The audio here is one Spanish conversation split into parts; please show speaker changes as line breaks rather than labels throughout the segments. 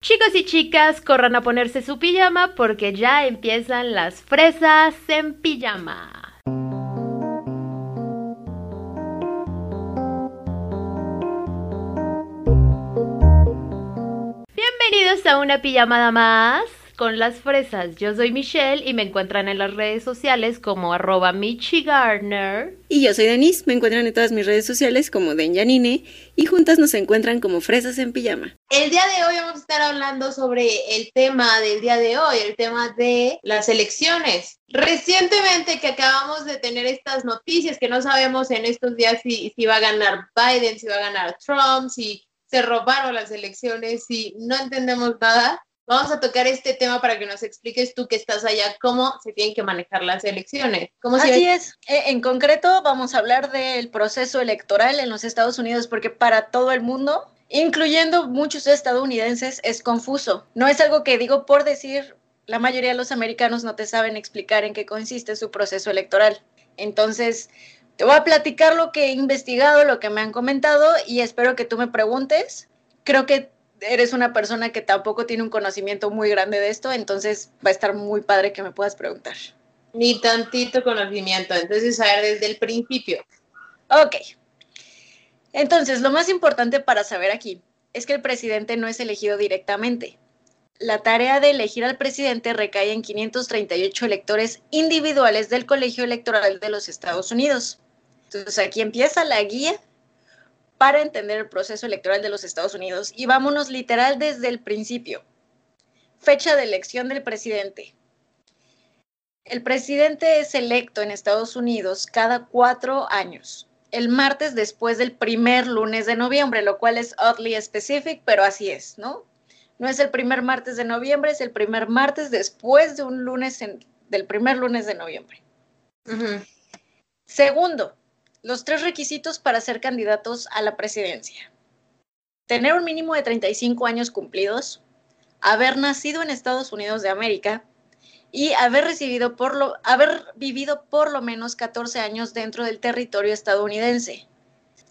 Chicos y chicas, corran a ponerse su pijama porque ya empiezan las fresas en pijama. Bienvenidos a una pijamada más con las fresas. Yo soy Michelle y me encuentran en las redes sociales como arroba michigardner.
Y yo soy Denise, me encuentran en todas mis redes sociales como Denjanine y juntas nos encuentran como fresas en pijama.
El día de hoy vamos a estar hablando sobre el tema del día de hoy, el tema de las elecciones. Recientemente que acabamos de tener estas noticias que no sabemos en estos días si, si va a ganar Biden, si va a ganar Trump, si se robaron las elecciones, si no entendemos nada vamos a tocar este tema para que nos expliques tú que estás allá cómo se tienen que manejar las elecciones. ¿Cómo
Así es. E, en concreto, vamos a hablar del proceso electoral en los Estados Unidos porque para todo el mundo, incluyendo muchos estadounidenses, es confuso. No es algo que digo por decir, la mayoría de los americanos no te saben explicar en qué consiste su proceso electoral. Entonces, te voy a platicar lo que he investigado, lo que me han comentado y espero que tú me preguntes. Creo que eres una persona que tampoco tiene un conocimiento muy grande de esto, entonces va a estar muy padre que me puedas preguntar.
Ni tantito conocimiento, entonces a ver desde el principio.
Ok. Entonces, lo más importante para saber aquí es que el presidente no es elegido directamente. La tarea de elegir al presidente recae en 538 electores individuales del Colegio Electoral de los Estados Unidos. Entonces, aquí empieza la guía para entender el proceso electoral de los Estados Unidos y vámonos literal desde el principio. Fecha de elección del presidente. El presidente es electo en Estados Unidos cada cuatro años, el martes después del primer lunes de noviembre, lo cual es oddly specific, pero así es, ¿no? No es el primer martes de noviembre, es el primer martes después de un lunes, del primer lunes de noviembre. Segundo, los tres requisitos para ser candidatos a la presidencia. Tener un mínimo de 35 años cumplidos, haber nacido en Estados Unidos de América y haber, recibido por lo, haber vivido por lo menos 14 años dentro del territorio estadounidense.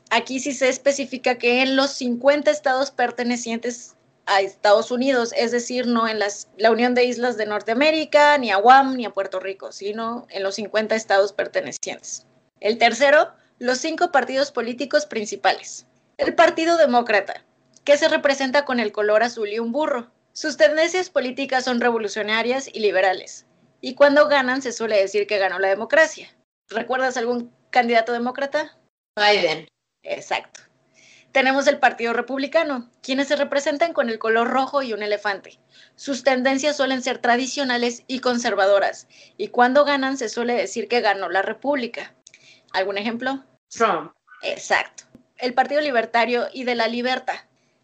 Aquí sí se especifica que en los 50 estados pertenecientes a Estados Unidos, es decir, no en la Unión de Islas de Norteamérica, ni a Guam, ni a Puerto Rico, sino en los 50 estados pertenecientes. El tercero, los cinco partidos políticos principales. El Partido Demócrata, que se representa con el color azul y un burro. Sus tendencias políticas son revolucionarias y liberales. Y cuando ganan se suele decir que ganó la democracia. ¿Recuerdas algún candidato demócrata?
Biden.
Exacto. Tenemos el Partido Republicano, quienes se representan con el color rojo y un elefante. Sus tendencias suelen ser tradicionales y conservadoras, y cuando ganan se suele decir que ganó la República. ¿Algún ejemplo?
Trump.
Exacto. El Partido Libertario y de la Libertad.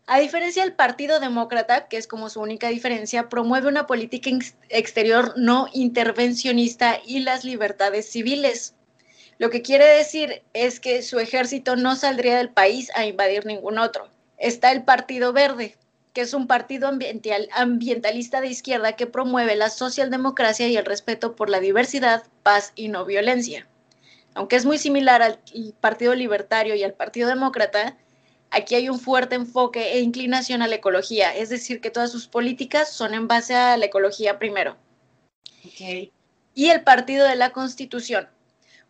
A diferencia del Partido Demócrata, que es como su única diferencia, promueve una política exterior no intervencionista y las libertades civiles. Lo que quiere decir es que su ejército no saldría del país a invadir ningún otro. Está el Partido Verde, que es un partido ambiental, ambientalista de izquierda que promueve la socialdemocracia y el respeto por la diversidad, paz y no violencia aunque es muy similar al Partido Libertario y al Partido Demócrata, aquí hay un fuerte enfoque e inclinación a la ecología, es decir, que todas sus políticas son en base a la ecología primero. Y el Partido de la Constitución,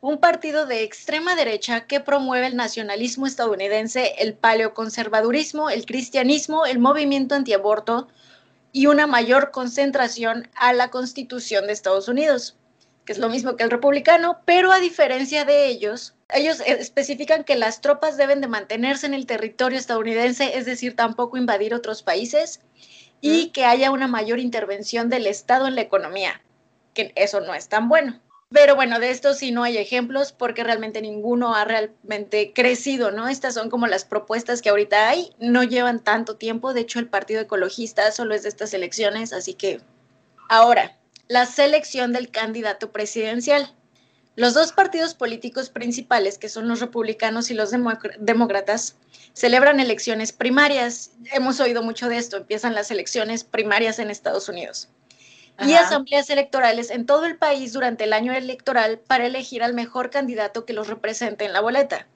un partido de extrema derecha que promueve el nacionalismo estadounidense, el paleoconservadurismo, el cristianismo, el movimiento antiaborto y una mayor concentración a la Constitución de Estados Unidos que es lo mismo que el republicano, pero a diferencia de ellos, ellos especifican que las tropas deben de mantenerse en el territorio estadounidense, es decir, tampoco invadir otros países, y que haya una mayor intervención del Estado en la economía, que eso no es tan bueno. Pero bueno, de esto sí no hay ejemplos porque realmente ninguno ha realmente crecido, ¿no? Estas son como las propuestas que ahorita hay, no llevan tanto tiempo, de hecho el Partido Ecologista solo es de estas elecciones, así que ahora, la selección del candidato presidencial. Los dos partidos políticos principales, que son los republicanos y los demócratas, celebran elecciones primarias. Hemos oído mucho de esto, empiezan las elecciones primarias en Estados Unidos. Y asambleas electorales en todo el país durante el año electoral para elegir al mejor candidato que los represente en la boleta.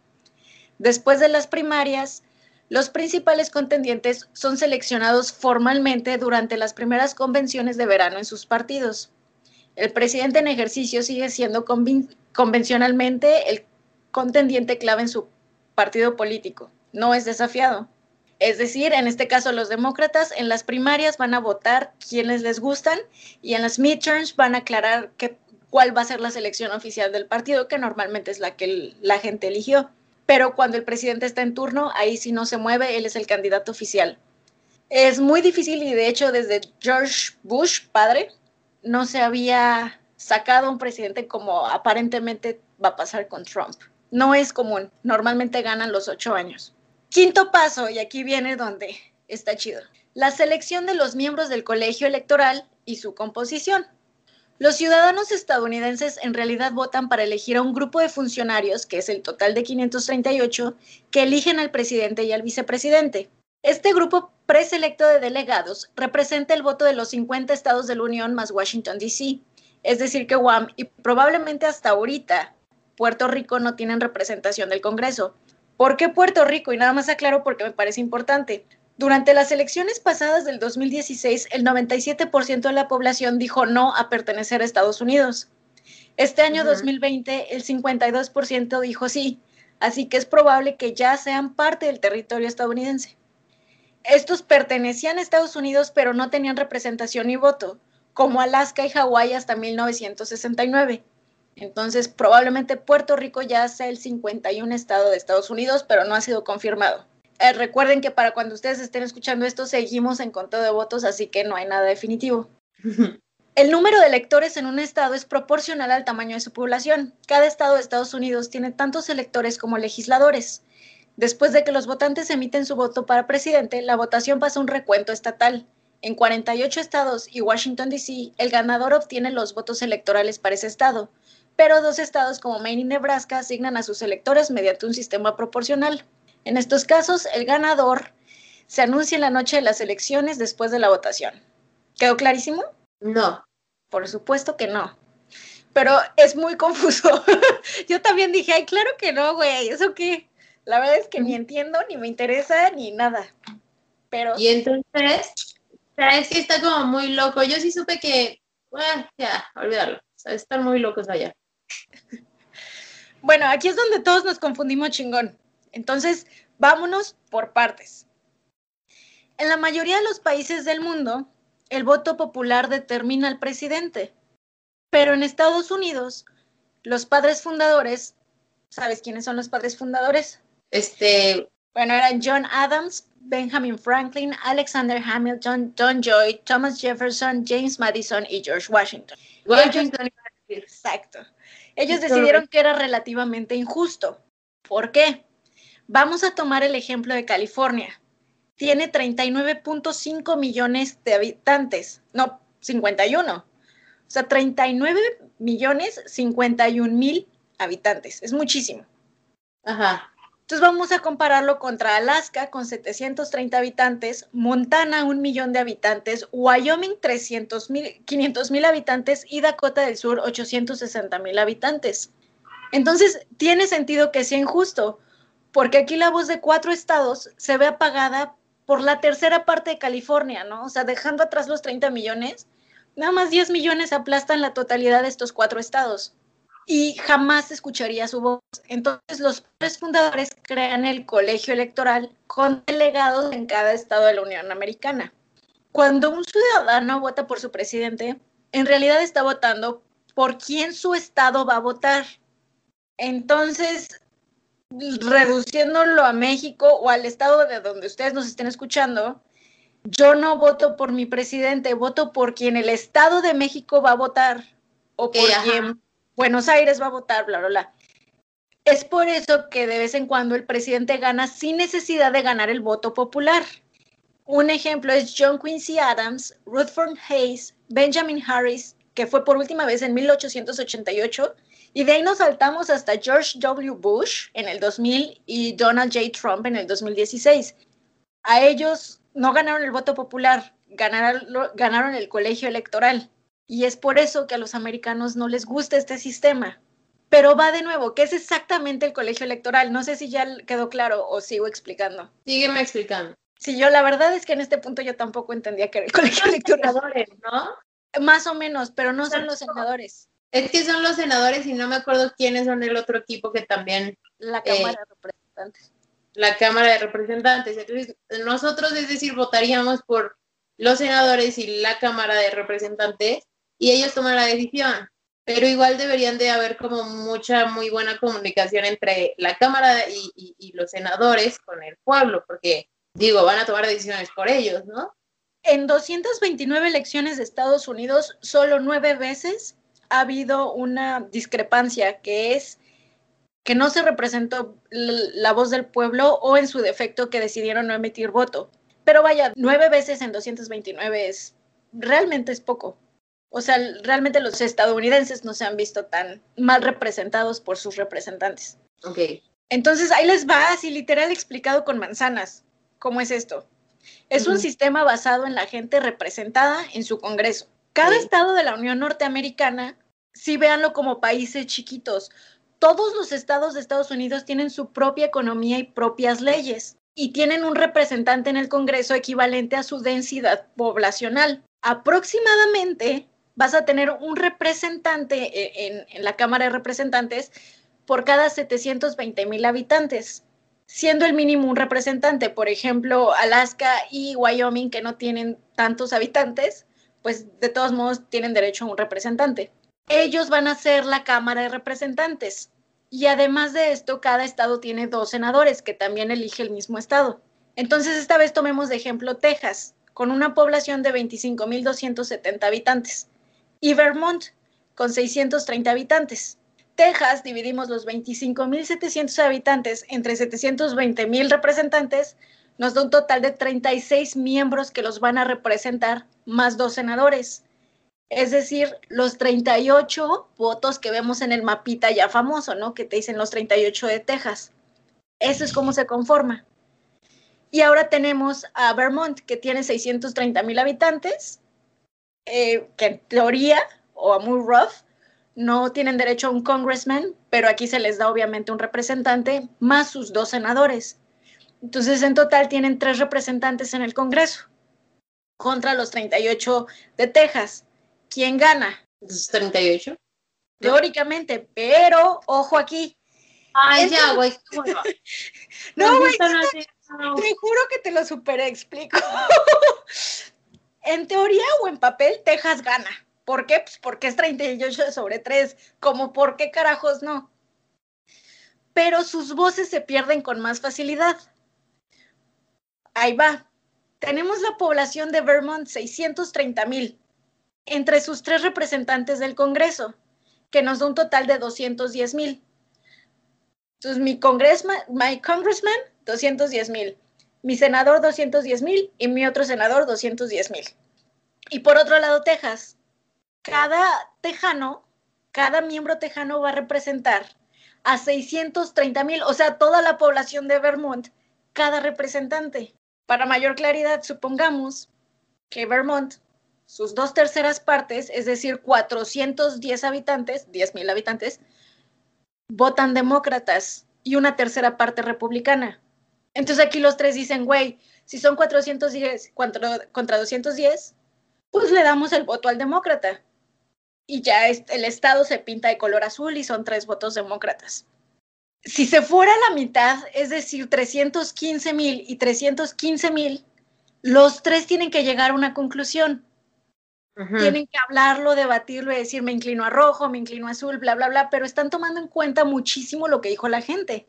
Después de las primarias, Los principales contendientes son seleccionados formalmente durante las primeras convenciones de verano en sus partidos. El presidente en ejercicio sigue siendo convencionalmente el contendiente clave en su partido político. No es desafiado. Es decir, en este caso los demócratas en las primarias van a votar quienes les gustan y en las midterms van a aclarar cuál va a ser la selección oficial del partido, que normalmente es la que la gente eligió. Pero cuando el presidente está en turno, ahí sí no se mueve, él es el candidato oficial. Es muy difícil y de hecho desde George Bush, padre, no se había sacado un presidente como aparentemente va a pasar con Trump. No es común, normalmente ganan los ocho años. Quinto paso, y aquí viene donde está chido, la selección de los miembros del colegio electoral y su composición. Los ciudadanos estadounidenses en realidad votan para elegir a un grupo de funcionarios, que es el total de 538, que eligen al presidente y al vicepresidente. Este grupo preselecto de delegados representa el voto de los 50 estados de la Unión más Washington, D.C. Es decir, que Guam y probablemente hasta ahorita Puerto Rico no tienen representación del Congreso. ¿Por qué Puerto Rico? Y nada más aclaro porque me parece importante. Durante las elecciones pasadas del 2016, el 97% de la población dijo no a pertenecer a Estados Unidos. Este año 2020, el 52% dijo sí, así que es probable que ya sean parte del territorio estadounidense estos pertenecían a Estados Unidos, pero no tenían representación ni voto, como Alaska y Hawái hasta 1969. Entonces, probablemente Puerto Rico ya sea el 51 estado de Estados Unidos, pero no ha sido confirmado. Eh, recuerden que para cuando ustedes estén escuchando esto, seguimos en conteo de votos, así que no hay nada definitivo. El número de electores en un estado es proporcional al tamaño de su población. Cada estado de Estados Unidos tiene tantos electores como legisladores. Después de que los votantes emiten su voto para presidente, la votación pasa a un recuento estatal. En 48 estados y Washington, D.C., el ganador obtiene los votos electorales para ese estado, pero dos estados como Maine y Nebraska asignan a sus electores mediante un sistema proporcional. En estos casos, el ganador se anuncia en la noche de las elecciones después de la votación. ¿Quedó clarísimo?
No.
Por supuesto que no. Pero es muy confuso. Yo también dije, ay, claro que no, güey, ¿eso qué? La verdad es que ni entiendo, ni me interesa, ni nada. Pero...
Y entonces, es que está como muy loco. Yo sí supe que, bueno, ya, olvidarlo. están muy locos allá.
Bueno, aquí es donde todos nos confundimos chingón. Entonces, vámonos por partes. En la mayoría de los países del mundo, el voto popular determina al presidente. Pero en Estados Unidos, los padres fundadores, ¿sabes quiénes son los padres fundadores?
Este,
bueno, eran John Adams, Benjamin Franklin, Alexander Hamilton, John Joy, Thomas Jefferson, James Madison y George Washington.
Washington.
exacto. Ellos decidieron que era relativamente injusto. ¿Por qué? Vamos a tomar el ejemplo de California. Tiene 39.5 millones de habitantes. No, 51. O sea, 39 millones 51 mil habitantes. Es muchísimo.
Ajá.
Entonces vamos a compararlo contra Alaska con 730 habitantes, Montana un millón de habitantes, Wyoming 300 mil, 500 mil habitantes y Dakota del Sur 860 mil habitantes. Entonces tiene sentido que sea injusto, porque aquí la voz de cuatro estados se ve apagada por la tercera parte de California, ¿no? O sea, dejando atrás los 30 millones, nada más 10 millones aplastan la totalidad de estos cuatro estados y jamás escucharía su voz. Entonces los padres fundadores crean el colegio electoral con delegados en cada estado de la Unión Americana. Cuando un ciudadano vota por su presidente, en realidad está votando por quién su estado va a votar. Entonces, reduciéndolo a México o al estado de donde ustedes nos estén escuchando, yo no voto por mi presidente, voto por quien el Estado de México va a votar o por quien Buenos Aires va a votar, bla, bla, bla. Es por eso que de vez en cuando el presidente gana sin necesidad de ganar el voto popular. Un ejemplo es John Quincy Adams, Rutherford Hayes, Benjamin Harris, que fue por última vez en 1888, y de ahí nos saltamos hasta George W. Bush en el 2000 y Donald J. Trump en el 2016. A ellos no ganaron el voto popular, ganaron, ganaron el colegio electoral. Y es por eso que a los americanos no les gusta este sistema, Pero va de nuevo, que es exactamente el colegio electoral. No sé si ya quedó claro o sigo explicando.
Sígueme explicando.
Sí, yo la verdad es que en este punto yo tampoco entendía que era el colegio electoral.
¿no?
Más o menos, pero no son los senadores.
Es que son los senadores y no me acuerdo quiénes son el otro equipo que también.
La Cámara de Representantes.
La Cámara de Representantes. Entonces, nosotros, es decir, votaríamos por los senadores y la Cámara de Representantes y ellos toman la decisión. Pero igual deberían de haber como mucha, muy buena comunicación entre la Cámara y, y los senadores con el pueblo, porque digo, van a tomar decisiones por ellos, ¿no?
En 229 elecciones de Estados Unidos, solo nueve veces ha habido una discrepancia que es que no se representó la voz del pueblo o en su defecto que decidieron no emitir voto. Pero vaya, nueve veces en 229 es realmente es poco. O sea, realmente los estadounidenses no se han visto tan mal representados por sus representantes.
Ok.
Entonces ahí les va así literal explicado con manzanas. ¿Cómo es esto? Es un sistema basado en la gente representada en su Congreso. Cada estado de la Unión Norteamericana, sí véanlo como países chiquitos, todos los estados de Estados Unidos tienen su propia economía y propias leyes y tienen un representante en el Congreso equivalente a su densidad poblacional. Aproximadamente vas a tener un representante eh, en, en la Cámara de Representantes por cada 720 mil habitantes siendo el mínimo un representante. Por ejemplo, Alaska y Wyoming, que no tienen tantos habitantes, pues de todos modos tienen derecho a un representante. Ellos van a ser la Cámara de Representantes. Y además de esto, cada estado tiene dos senadores que también elige el mismo estado. Entonces, esta vez tomemos de ejemplo Texas, con una población de 25.270 habitantes, y Vermont, con 630 habitantes. Texas dividimos los 25.700 habitantes entre 720.000 representantes, nos da un total de 36 miembros que los van a representar, más dos senadores. Es decir, los 38 votos que vemos en el mapita ya famoso, ¿no? Que te dicen los 38 de Texas. Eso es cómo se conforma. Y ahora tenemos a Vermont, que tiene 630 mil habitantes, eh, que en teoría, o a muy no tienen derecho a un congressman, pero aquí se les da obviamente un representante más sus dos senadores. Entonces, en total tienen tres representantes en el Congreso contra los 38 de Texas. ¿Quién gana?
¿Los 38?
Teóricamente, pero ojo aquí.
Ay, ya, güey.
no, güey, te juro que te lo super explico. en teoría o en papel, Texas gana ¿Por qué? Pues porque es 38 sobre 3. Como por qué carajos no. Pero sus voces se pierden con más facilidad. Ahí va. Tenemos la población de Vermont 630 mil entre sus tres representantes del Congreso, que nos da un total de 210 mil. Entonces, mi congressman, my congressman, 210 mil. Mi senador, 210 mil. Y mi otro senador, 210 mil. Y por otro lado, Texas, cada tejano, cada miembro tejano va a representar a 630 mil, o sea, toda la población de Vermont, cada representante. Para mayor claridad, supongamos que Vermont, sus dos terceras partes, es decir, 410 habitantes, 10 mil habitantes, votan demócratas y una tercera parte republicana. Entonces aquí los tres dicen, güey, si son 410 contra, contra 210, pues le damos el voto al demócrata y ya el estado se pinta de color azul y son tres votos demócratas. Si se fuera la mitad, es decir, 315 mil y 315 mil, los tres tienen que llegar a una conclusión. Tienen que hablarlo, debatirlo y decir, me inclino a rojo, me inclino a azul, bla, bla, bla, pero están tomando en cuenta muchísimo lo que dijo la gente.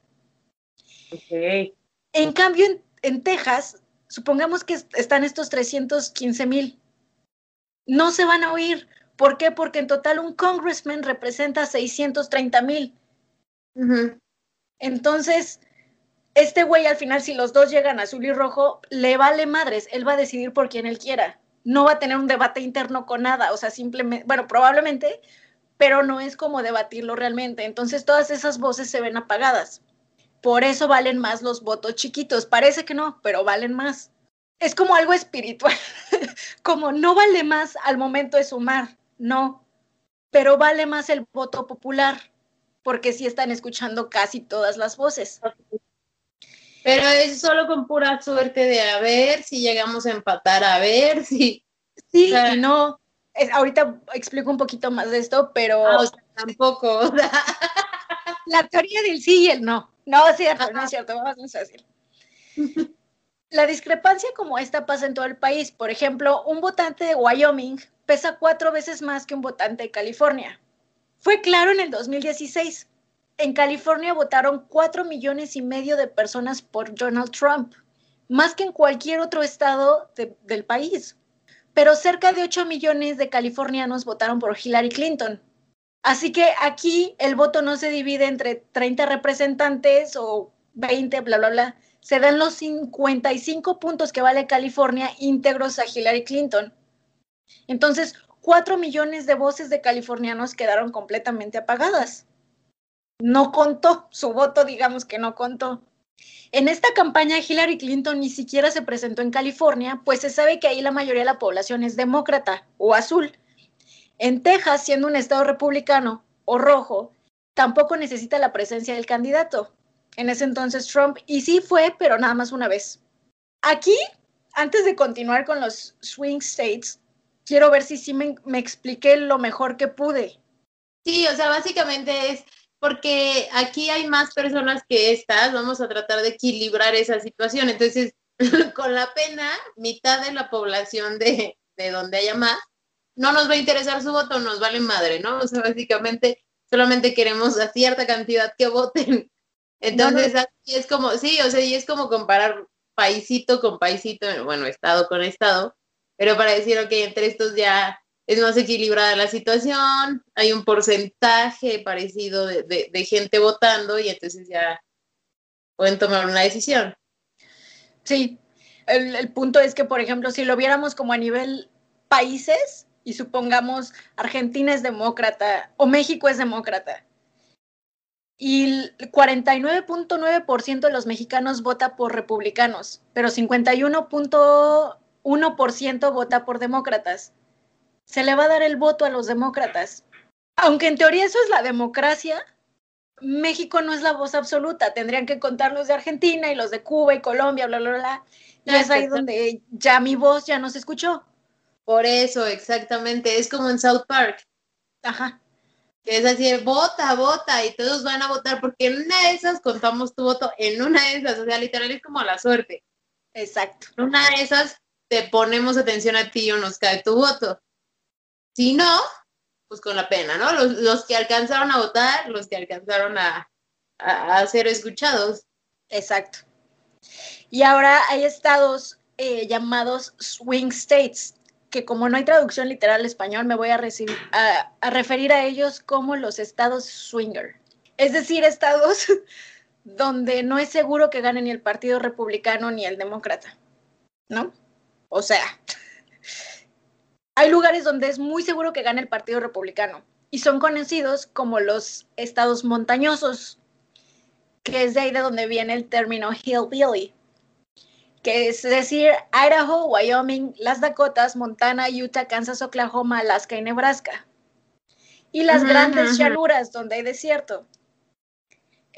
En cambio, en, en Texas, supongamos que están estos 315 mil. No se van a oír ¿Por qué? Porque en total un congressman representa 630 mil. Entonces, este güey al final, si los dos llegan azul y rojo, le vale madres. Él va a decidir por quien él quiera. No va a tener un debate interno con nada. O sea, simplemente, bueno, probablemente, pero no es como debatirlo realmente. Entonces, todas esas voces se ven apagadas. Por eso valen más los votos chiquitos. Parece que no, pero valen más. Es como algo espiritual. como no vale más al momento de sumar no, pero vale más el voto popular, porque sí están escuchando casi todas las voces.
Pero es solo con pura suerte de a ver si llegamos a empatar, a ver si.
Sí, y no. ahorita explico un poquito más de esto, pero.
Ah, tampoco.
La teoría del sí y el no. No es cierto, no es cierto, vamos a decir. La discrepancia como esta pasa en todo el país. Por ejemplo, un votante de Wyoming pesa cuatro veces más que un votante de California. Fue claro en el 2016. En California votaron cuatro millones y medio de personas por Donald Trump, más que en cualquier otro estado del país. Pero cerca de 8 millones de californianos votaron por Hillary Clinton. Así que aquí el voto no se divide entre 30 representantes o 20, bla, bla, bla, se dan los 55 puntos que vale California íntegros a Hillary Clinton. Entonces, 4 millones de voces de californianos quedaron completamente apagadas. No contó, su voto digamos que no contó. En esta campaña Hillary Clinton ni siquiera se presentó en California, pues se sabe que ahí la mayoría de la población es demócrata o azul. En Texas, siendo un estado republicano o rojo, tampoco necesita la presencia del candidato en ese entonces Trump, y sí fue, pero nada más una vez. Aquí, antes de continuar con los swing states, quiero ver si sí me, me expliqué lo mejor que pude.
Sí, o sea, básicamente es porque aquí hay más personas que estas, vamos a tratar de equilibrar esa situación. Entonces, con la pena, mitad de la población de, de donde haya más, no nos va a interesar su voto, nos vale madre, ¿no? O sea, básicamente solamente queremos a cierta cantidad que voten entonces, aquí es como, sí, o sea, y es como comparar paisito con paisito, bueno, estado con estado, pero para decir, ok, entre estos ya es más equilibrada la situación, hay un porcentaje parecido de, gente votando y entonces ya pueden tomar una decisión.
Sí, el, el, punto es que, por ejemplo, si lo viéramos como a nivel países y supongamos Argentina es demócrata o México es demócrata, y el 49.9% de los mexicanos vota por republicanos, pero 51.1% vota por demócratas. Se le va a dar el voto a los demócratas. Aunque en teoría eso es la democracia, México no es la voz absoluta. Tendrían que contar los de Argentina y los de Cuba y Colombia, bla, bla, bla. Y es ahí donde ya mi voz ya no se escuchó.
Por eso, exactamente. Es como en South Park.
Ajá
es así, vota, vota, y todos van a votar, porque en una de esas contamos tu voto, en una de esas, o sea, literal es como la suerte.
Exacto.
En una de esas te ponemos atención a ti o nos cae tu voto. Si no, pues con la pena, ¿no? Los, que alcanzaron a votar, los que alcanzaron a, ser escuchados.
Exacto. Y ahora hay estados eh, llamados swing states, que como no hay traducción literal al español, me voy a, a, referir a ellos como los estados swinger. Es decir, estados donde no es seguro que gane ni el Partido Republicano ni el Demócrata, ¿no? O sea, hay lugares donde es muy seguro que gane el Partido Republicano y son conocidos como los estados montañosos, que es de ahí de donde viene el término hillbilly, que es decir, Idaho, Wyoming, las Dakotas, Montana, Utah, Kansas, Oklahoma, Alaska y Nebraska. Y las grandes llanuras donde hay desierto.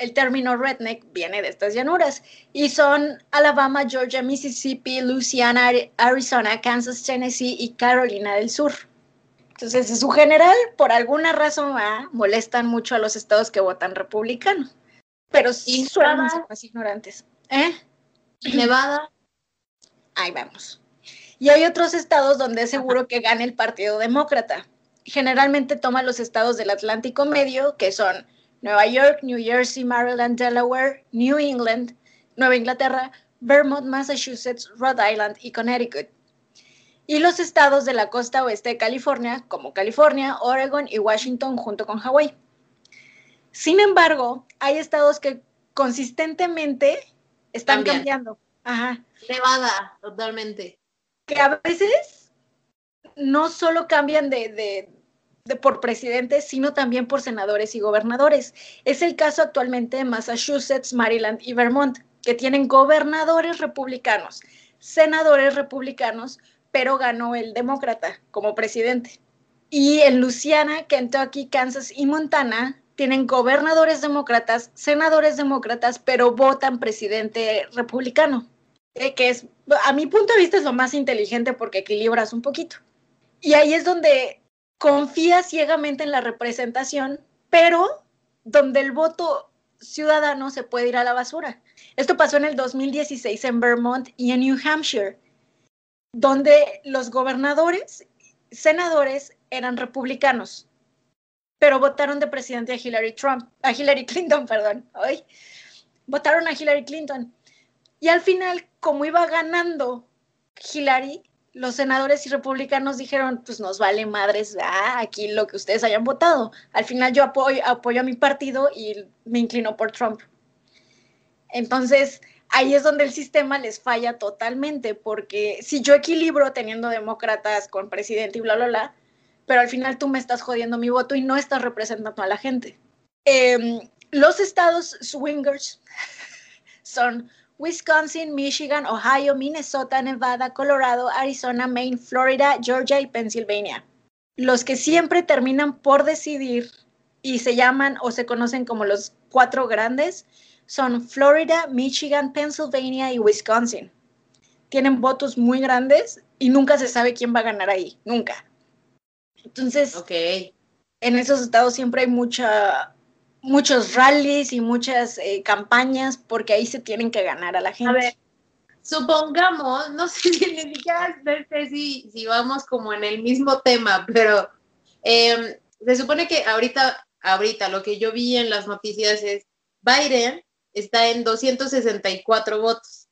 El término redneck viene de estas llanuras y son Alabama, Georgia, Mississippi, Louisiana, Arizona, Kansas, Tennessee y Carolina del Sur. Entonces, en su general, por alguna razón, ah, molestan mucho a los estados que votan republicano. Pero sí suelen ser más ignorantes. ¿Eh?
Nevada.
Ahí vamos. Y hay otros estados donde es seguro que gane el Partido Demócrata. Generalmente toma los estados del Atlántico Medio, que son Nueva York, New Jersey, Maryland, Delaware, New England, Nueva Inglaterra, Vermont, Massachusetts, Rhode Island y Connecticut. Y los estados de la costa oeste de California, como California, Oregon y Washington, junto con Hawái. Sin embargo, hay estados que consistentemente están cambiando. Ajá.
Nevada, totalmente.
Que a veces no solo cambian de, de, por presidentes, sino también por senadores y gobernadores. Es el caso actualmente de Massachusetts, Maryland y Vermont, que tienen gobernadores republicanos, senadores republicanos, pero ganó el demócrata como presidente. Y en Luisiana, Kentucky, Kansas y Montana tienen gobernadores demócratas, senadores demócratas, pero votan presidente republicano, eh, que es, a mi punto de vista, es lo más inteligente porque equilibras un poquito. Y ahí es donde confías ciegamente en la representación, pero donde el voto ciudadano se puede ir a la basura. Esto pasó en el 2016 en Vermont y en New Hampshire, donde los gobernadores, senadores eran republicanos, pero votaron de presidente a Hillary Trump, a Hillary Clinton, perdón. Votaron a Hillary Clinton. Y al final, como iba ganando Hillary, los senadores y republicanos dijeron, pues nos vale madres, ah, aquí lo que ustedes hayan votado. Al final yo apoyo, apoyo a mi partido y me inclino por Trump. Entonces, ahí es donde el sistema les falla totalmente, porque si yo equilibro teniendo demócratas con presidente y bla, bla, bla, pero al final tú me estás jodiendo mi voto y no estás representando a la gente. Eh, los estados swingers son Wisconsin, Michigan, Ohio, Minnesota, Nevada, Colorado, Arizona, Maine, Florida, Georgia y Pennsylvania. Los que siempre terminan por decidir y se llaman o se conocen como los cuatro grandes son Florida, Michigan, Pennsylvania y Wisconsin. Tienen votos muy grandes y nunca se sabe quién va a ganar ahí, nunca. Entonces, en esos estados siempre hay mucha, muchos rallies y muchas eh, campañas porque ahí se tienen que ganar a la gente.
A ver, supongamos, no sé si ni siquiera sé si, si vamos como en el mismo tema, pero eh, se supone que ahorita, ahorita lo que yo vi en las noticias es Biden está en 264 votos.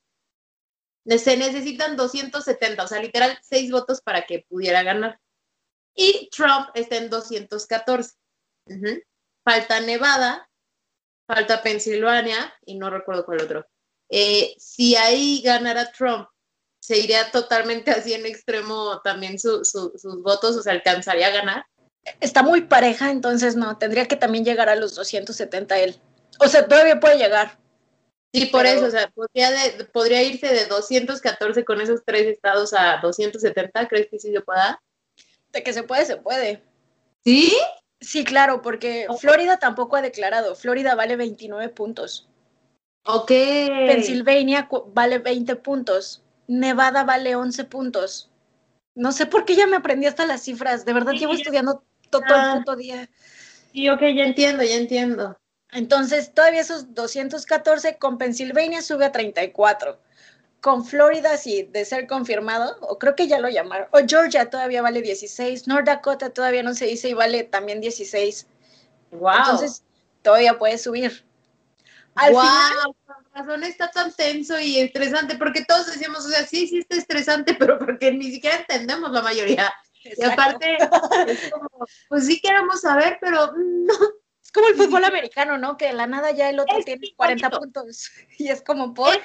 Se necesitan 270, o sea, literal, seis votos para que pudiera ganar. Y Trump está en 214. Ujú. Falta Nevada, falta Pensilvania y no recuerdo cuál otro. Eh, si ahí ganara Trump, se iría totalmente así en extremo también su- su- sus votos, o sea, alcanzaría a ganar.
Está muy pareja, entonces no, tendría que también llegar a los 270 él. O sea, todavía puede llegar.
Sí, por
Pero-
eso, o sea, podría, de- podría irse de 214 con esos tres estados a 270, ¿crees que sí se pueda?
De que se puede, se puede.
¿Sí?
Sí, claro, porque. Florida tampoco ha declarado. Florida vale 29 puntos.
Ok.
Pennsylvania cu- vale 20 puntos. Nevada vale 11 puntos. No sé por qué ya me aprendí hasta las cifras. De verdad
Sí,
llevo estudiando todo
Ah.
el puto día.
Sí, ok, ya entiendo, ya entiendo.
Entonces, todavía esos 214 con Pennsylvania sube a 34. Con Florida, sí, de ser confirmado, o creo que ya lo llamaron. O Georgia todavía vale 16. North Dakota todavía no se dice y vale también 16.
Wow.
Entonces, todavía puede subir. Al
wow,
final,
razón está tan tenso y estresante, porque todos decíamos, o sea, sí, sí está estresante, pero porque ni siquiera entendemos la mayoría. Y
exacto.
aparte, es como, pues sí queremos saber, pero no.
Es como el fútbol americano, ¿no? Que de la nada ya el otro
Es
tiene 40
igualito.
puntos. Y es como por.
Es.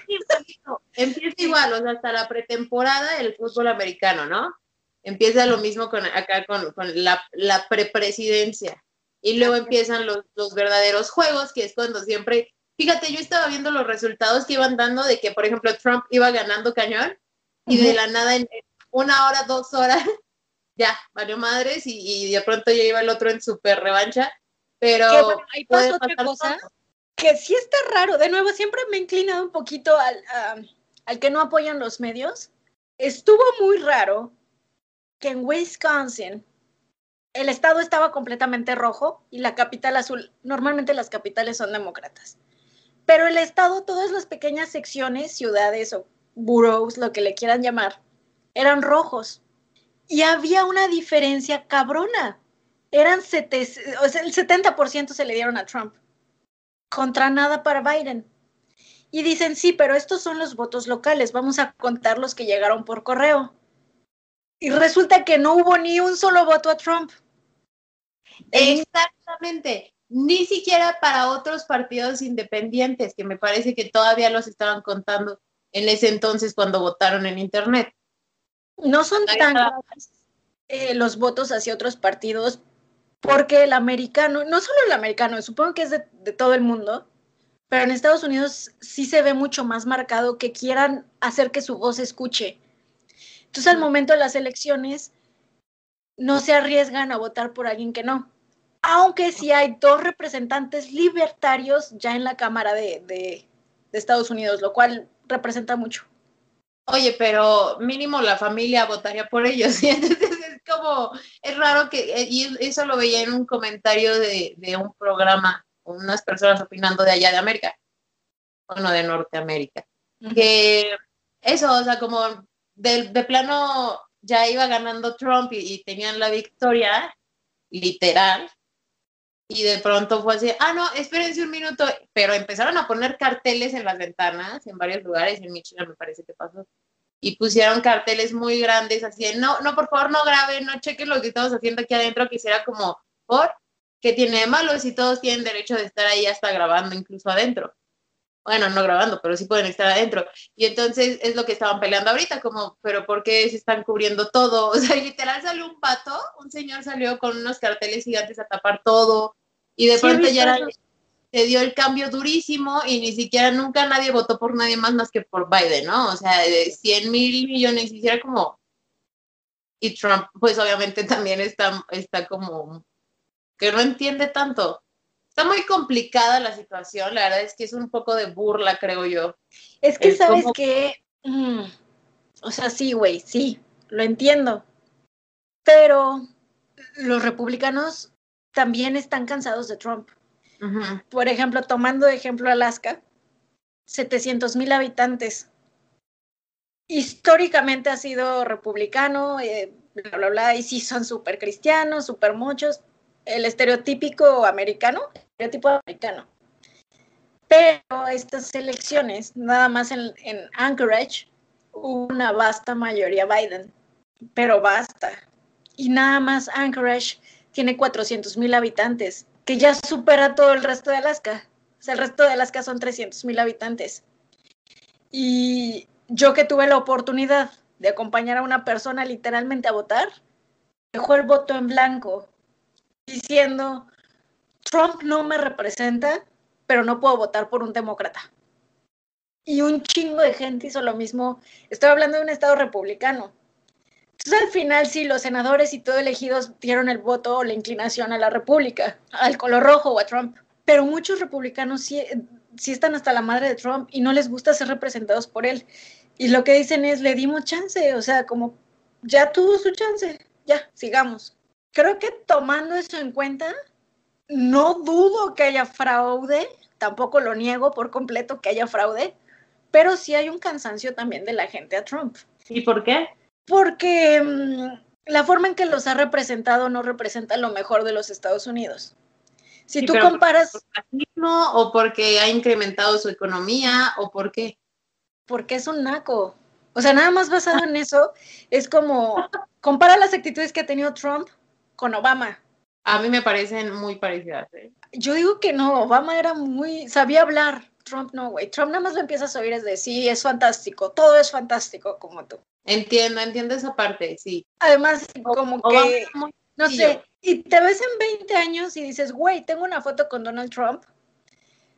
Empieza igual, o sea, hasta la pretemporada el fútbol americano, ¿no? Empieza lo mismo con acá con, con la, la prepresidencia. Y luego empiezan los, los verdaderos juegos, que es cuando siempre, fíjate, yo estaba viendo los resultados que iban dando de que, por ejemplo, Trump iba ganando cañón y de la nada en una hora, dos horas, ya, valió madres y, y de pronto ya iba el otro en super revancha. Pero
Que, bueno, ahí
puede
pasa otra cosa.
todo.
que sí está raro. De nuevo, siempre me he inclinado un poquito al, a- al que no apoyan los medios. Estuvo muy raro que en Wisconsin el estado estaba completamente rojo y la capital azul. Normalmente las capitales son demócratas. Pero el estado, todas las pequeñas secciones, ciudades o boroughs, lo que le quieran llamar, eran rojos. Y había una diferencia cabrona. Eran sete- o sea, el 70% se le dieron a Trump contra nada para Biden. Y dicen, sí, pero estos son los votos locales, vamos a contar los que llegaron por correo. Y resulta que no hubo ni un solo voto a Trump. En-
Exactamente. Ni siquiera para otros partidos independientes, que me parece que todavía los estaban contando en ese entonces cuando votaron en Internet.
no son tan eh, los votos hacia otros partidos, porque el americano, no solo el americano, supongo que es de, de todo el mundo, pero en Estados Unidos sí se ve mucho más marcado que quieran hacer que su voz se escuche. Entonces, al momento de las elecciones, no se arriesgan a votar por alguien que no. aunque sí hay dos representantes libertarios ya en la Cámara de, de, Estados Unidos, lo cual representa mucho.
Oye, pero mínimo la familia votaría por ellos, es como, es raro que, eh, y eso lo veía en un comentario de, de un programa, unas personas opinando de allá de América, bueno, de Norteamérica, que eso, o sea, como de, de plano ya iba ganando Trump y, tenían la victoria, literal, y de pronto fue así, ah, no, espérense un minuto, pero empezaron a poner carteles en las ventanas, en varios lugares, en Michigan me parece que pasó, y pusieron carteles muy grandes, así no, no, por favor, no graben, no chequen lo que estamos haciendo aquí adentro, que hiciera como, ¿por? ¿Qué tiene de malo si todos tienen derecho de estar ahí hasta grabando incluso adentro? bueno, no grabando, pero sí pueden estar adentro. Y entonces es lo que estaban peleando ahorita, como, pero ¿por qué se están cubriendo todo? O sea, literal salió un pato, un señor salió con unos carteles gigantes a tapar todo, y de pronto ya se dio el cambio durísimo y ni siquiera nunca nadie votó por nadie más más que por Biden, ¿no? O sea, de 100 mil millones, hiciera como... Y Trump, pues obviamente también está, está como que no entiende tanto. Está muy complicada la situación, la verdad es que es un poco de burla, creo yo.
Es que, ¿sabes que mm, o sea, sí, güey, sí, lo entiendo. Pero los republicanos también están cansados de Trump. Por ejemplo, tomando ejemplo Alaska, 700 mil habitantes. Históricamente ha sido republicano, eh, bla, bla, bla, y sí son súper cristianos, súper muchos, el estereotípico americano, estereotipo americano. Pero estas elecciones, nada más en, Anchorage, hubo una vasta mayoría Biden, pero basta. Y nada más Anchorage tiene 400 mil habitantes, que ya supera todo el resto de Alaska. O sea, el resto de Alaska son 300 mil habitantes. Y yo que tuve la oportunidad de acompañar a una persona literalmente a votar, dejó el voto en blanco diciendo, Trump no me representa, pero no puedo votar por un demócrata. Y un chingo de gente hizo lo mismo. Estoy hablando de un estado republicano. Entonces al final sí, los senadores y todo elegidos dieron el voto o la inclinación a la república, al color rojo o a Trump. Pero muchos republicanos sí, sí están hasta la madre de Trump y no les gusta ser representados por él. Y lo que dicen es, le dimos chance, o sea, como ya tuvo su chance, ya, sigamos creo que tomando eso en cuenta, no dudo que haya fraude, tampoco lo niego por completo que haya fraude, pero sí hay un cansancio también de la gente a Trump.
¿Y por qué?
Porque mm, la forma en que los ha representado no representa lo mejor de los Estados Unidos. Si tú comparas... ¿Por
racismo o porque ha incrementado su economía o por qué?
Porque es un naco. O sea, nada más basado en eso, es como, compara las actitudes que ha tenido Trump con Obama.
A mí me parecen muy parecidas. ¿eh?
Yo digo que no, Obama era muy, sabía hablar. Trump no, güey. Trump nada más lo empiezas a oír es de sí, es fantástico, todo es fantástico como tú.
Entiendo, entiendo esa parte, sí.
Además, como que, no sé, y te ves en 20 años y dices, güey, tengo una foto con Donald Trump.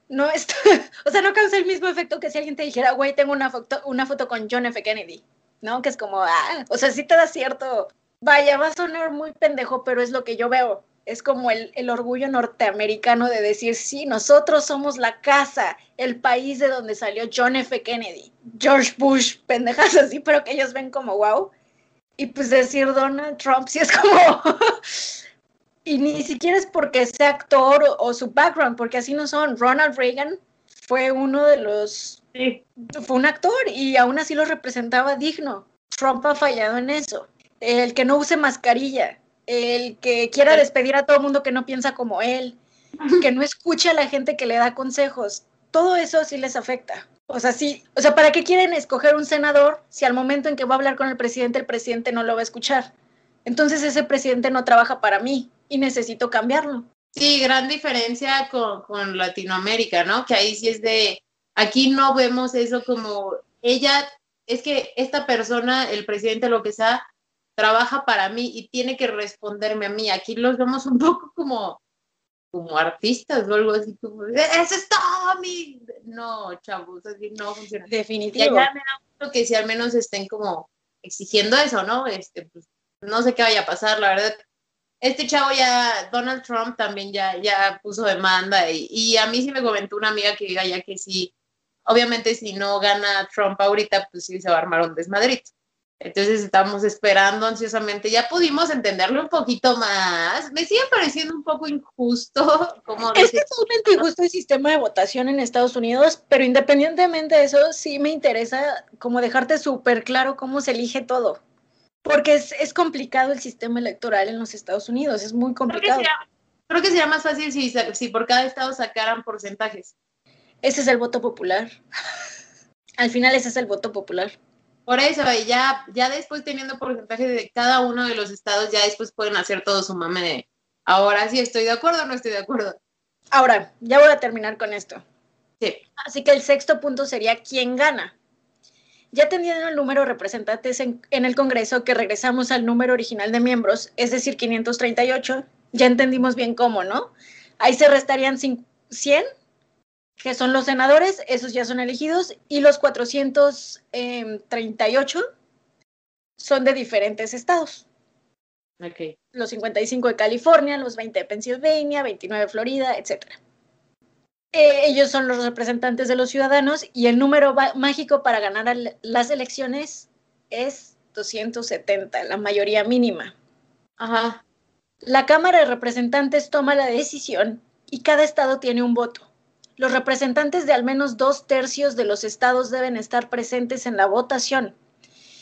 No está, o sea, no causa el mismo efecto que si alguien te dijera, güey, tengo una foto, una foto con John F. Kennedy, ¿no? Que es como, ah, o sea, sí te da cierto vaya, va a sonar muy pendejo, pero es lo que yo veo. Es como el, orgullo norteamericano de decir, sí, nosotros somos la casa, el país de donde salió John F. Kennedy, George Bush, pendejas así, pero que ellos ven como wow. Y pues decir Donald Trump, sí es como... y ni siquiera es porque sea actor o, su background, porque así no son. Ronald Reagan fue uno de los... Fue un actor y aún así lo representaba digno. Trump ha fallado en eso el que no use mascarilla, el que quiera despedir a todo mundo que no piensa como él, que no escuche a la gente que le da consejos, todo eso sí les afecta. O sea, sí, o sea, ¿para qué quieren escoger un senador si al momento en que va a hablar con el presidente, el presidente no lo va a escuchar? Entonces ese presidente no trabaja para mí y necesito cambiarlo.
Sí, gran diferencia con, con Latinoamérica, ¿no? Que ahí sí es de, aquí no vemos eso como ella, es que esta persona, el presidente, lo que sea, trabaja para mí y tiene que responderme a mí. Aquí los vemos un poco como, como artistas o algo así, como, eso es todo mi... No, chavos, así no funciona.
Definitivo.
ya me da gusto que si al menos estén como exigiendo eso, ¿no? Este, pues, no sé qué vaya a pasar, la verdad. este chavo ya, Donald Trump también ya, ya puso demanda y, y a mí sí me comentó una amiga que diga ya que sí, obviamente si no gana Trump ahorita, pues sí se va a armar un desmadrito. Entonces estamos esperando ansiosamente. Ya pudimos entenderlo un poquito más. Me sigue pareciendo un poco injusto. Como
es totalmente injusto el sistema de votación en Estados Unidos, pero independientemente de eso, sí me interesa como dejarte súper claro cómo se elige todo. Porque es, es, complicado el sistema electoral en los Estados Unidos, es muy complicado.
Creo que sería, más fácil si, si por cada estado sacaran porcentajes.
Ese es el voto popular. Al final ese es el voto popular.
Por eso, y ya, ya después teniendo porcentaje de cada uno de los estados, ya después pueden hacer todo su mame de ahora sí estoy de acuerdo o no estoy de acuerdo.
Ahora, ya voy a terminar con esto.
Sí.
Así que el sexto punto sería quién gana. Ya teniendo el número de representantes en, en, el Congreso, que regresamos al número original de miembros, es decir, 538, ya entendimos bien cómo, ¿no? Ahí se restarían 100 que son los senadores, esos ya son elegidos, y los 438 son de diferentes estados.
Okay.
Los 55 de California, los 20 de Pennsylvania, 29 de Florida, etc. Eh, ellos son los representantes de los ciudadanos y el número mágico para ganar las elecciones es 270, la mayoría mínima.
Ajá.
La Cámara de Representantes toma la decisión y cada estado tiene un voto. Los representantes de al menos dos tercios de los estados deben estar presentes en la votación.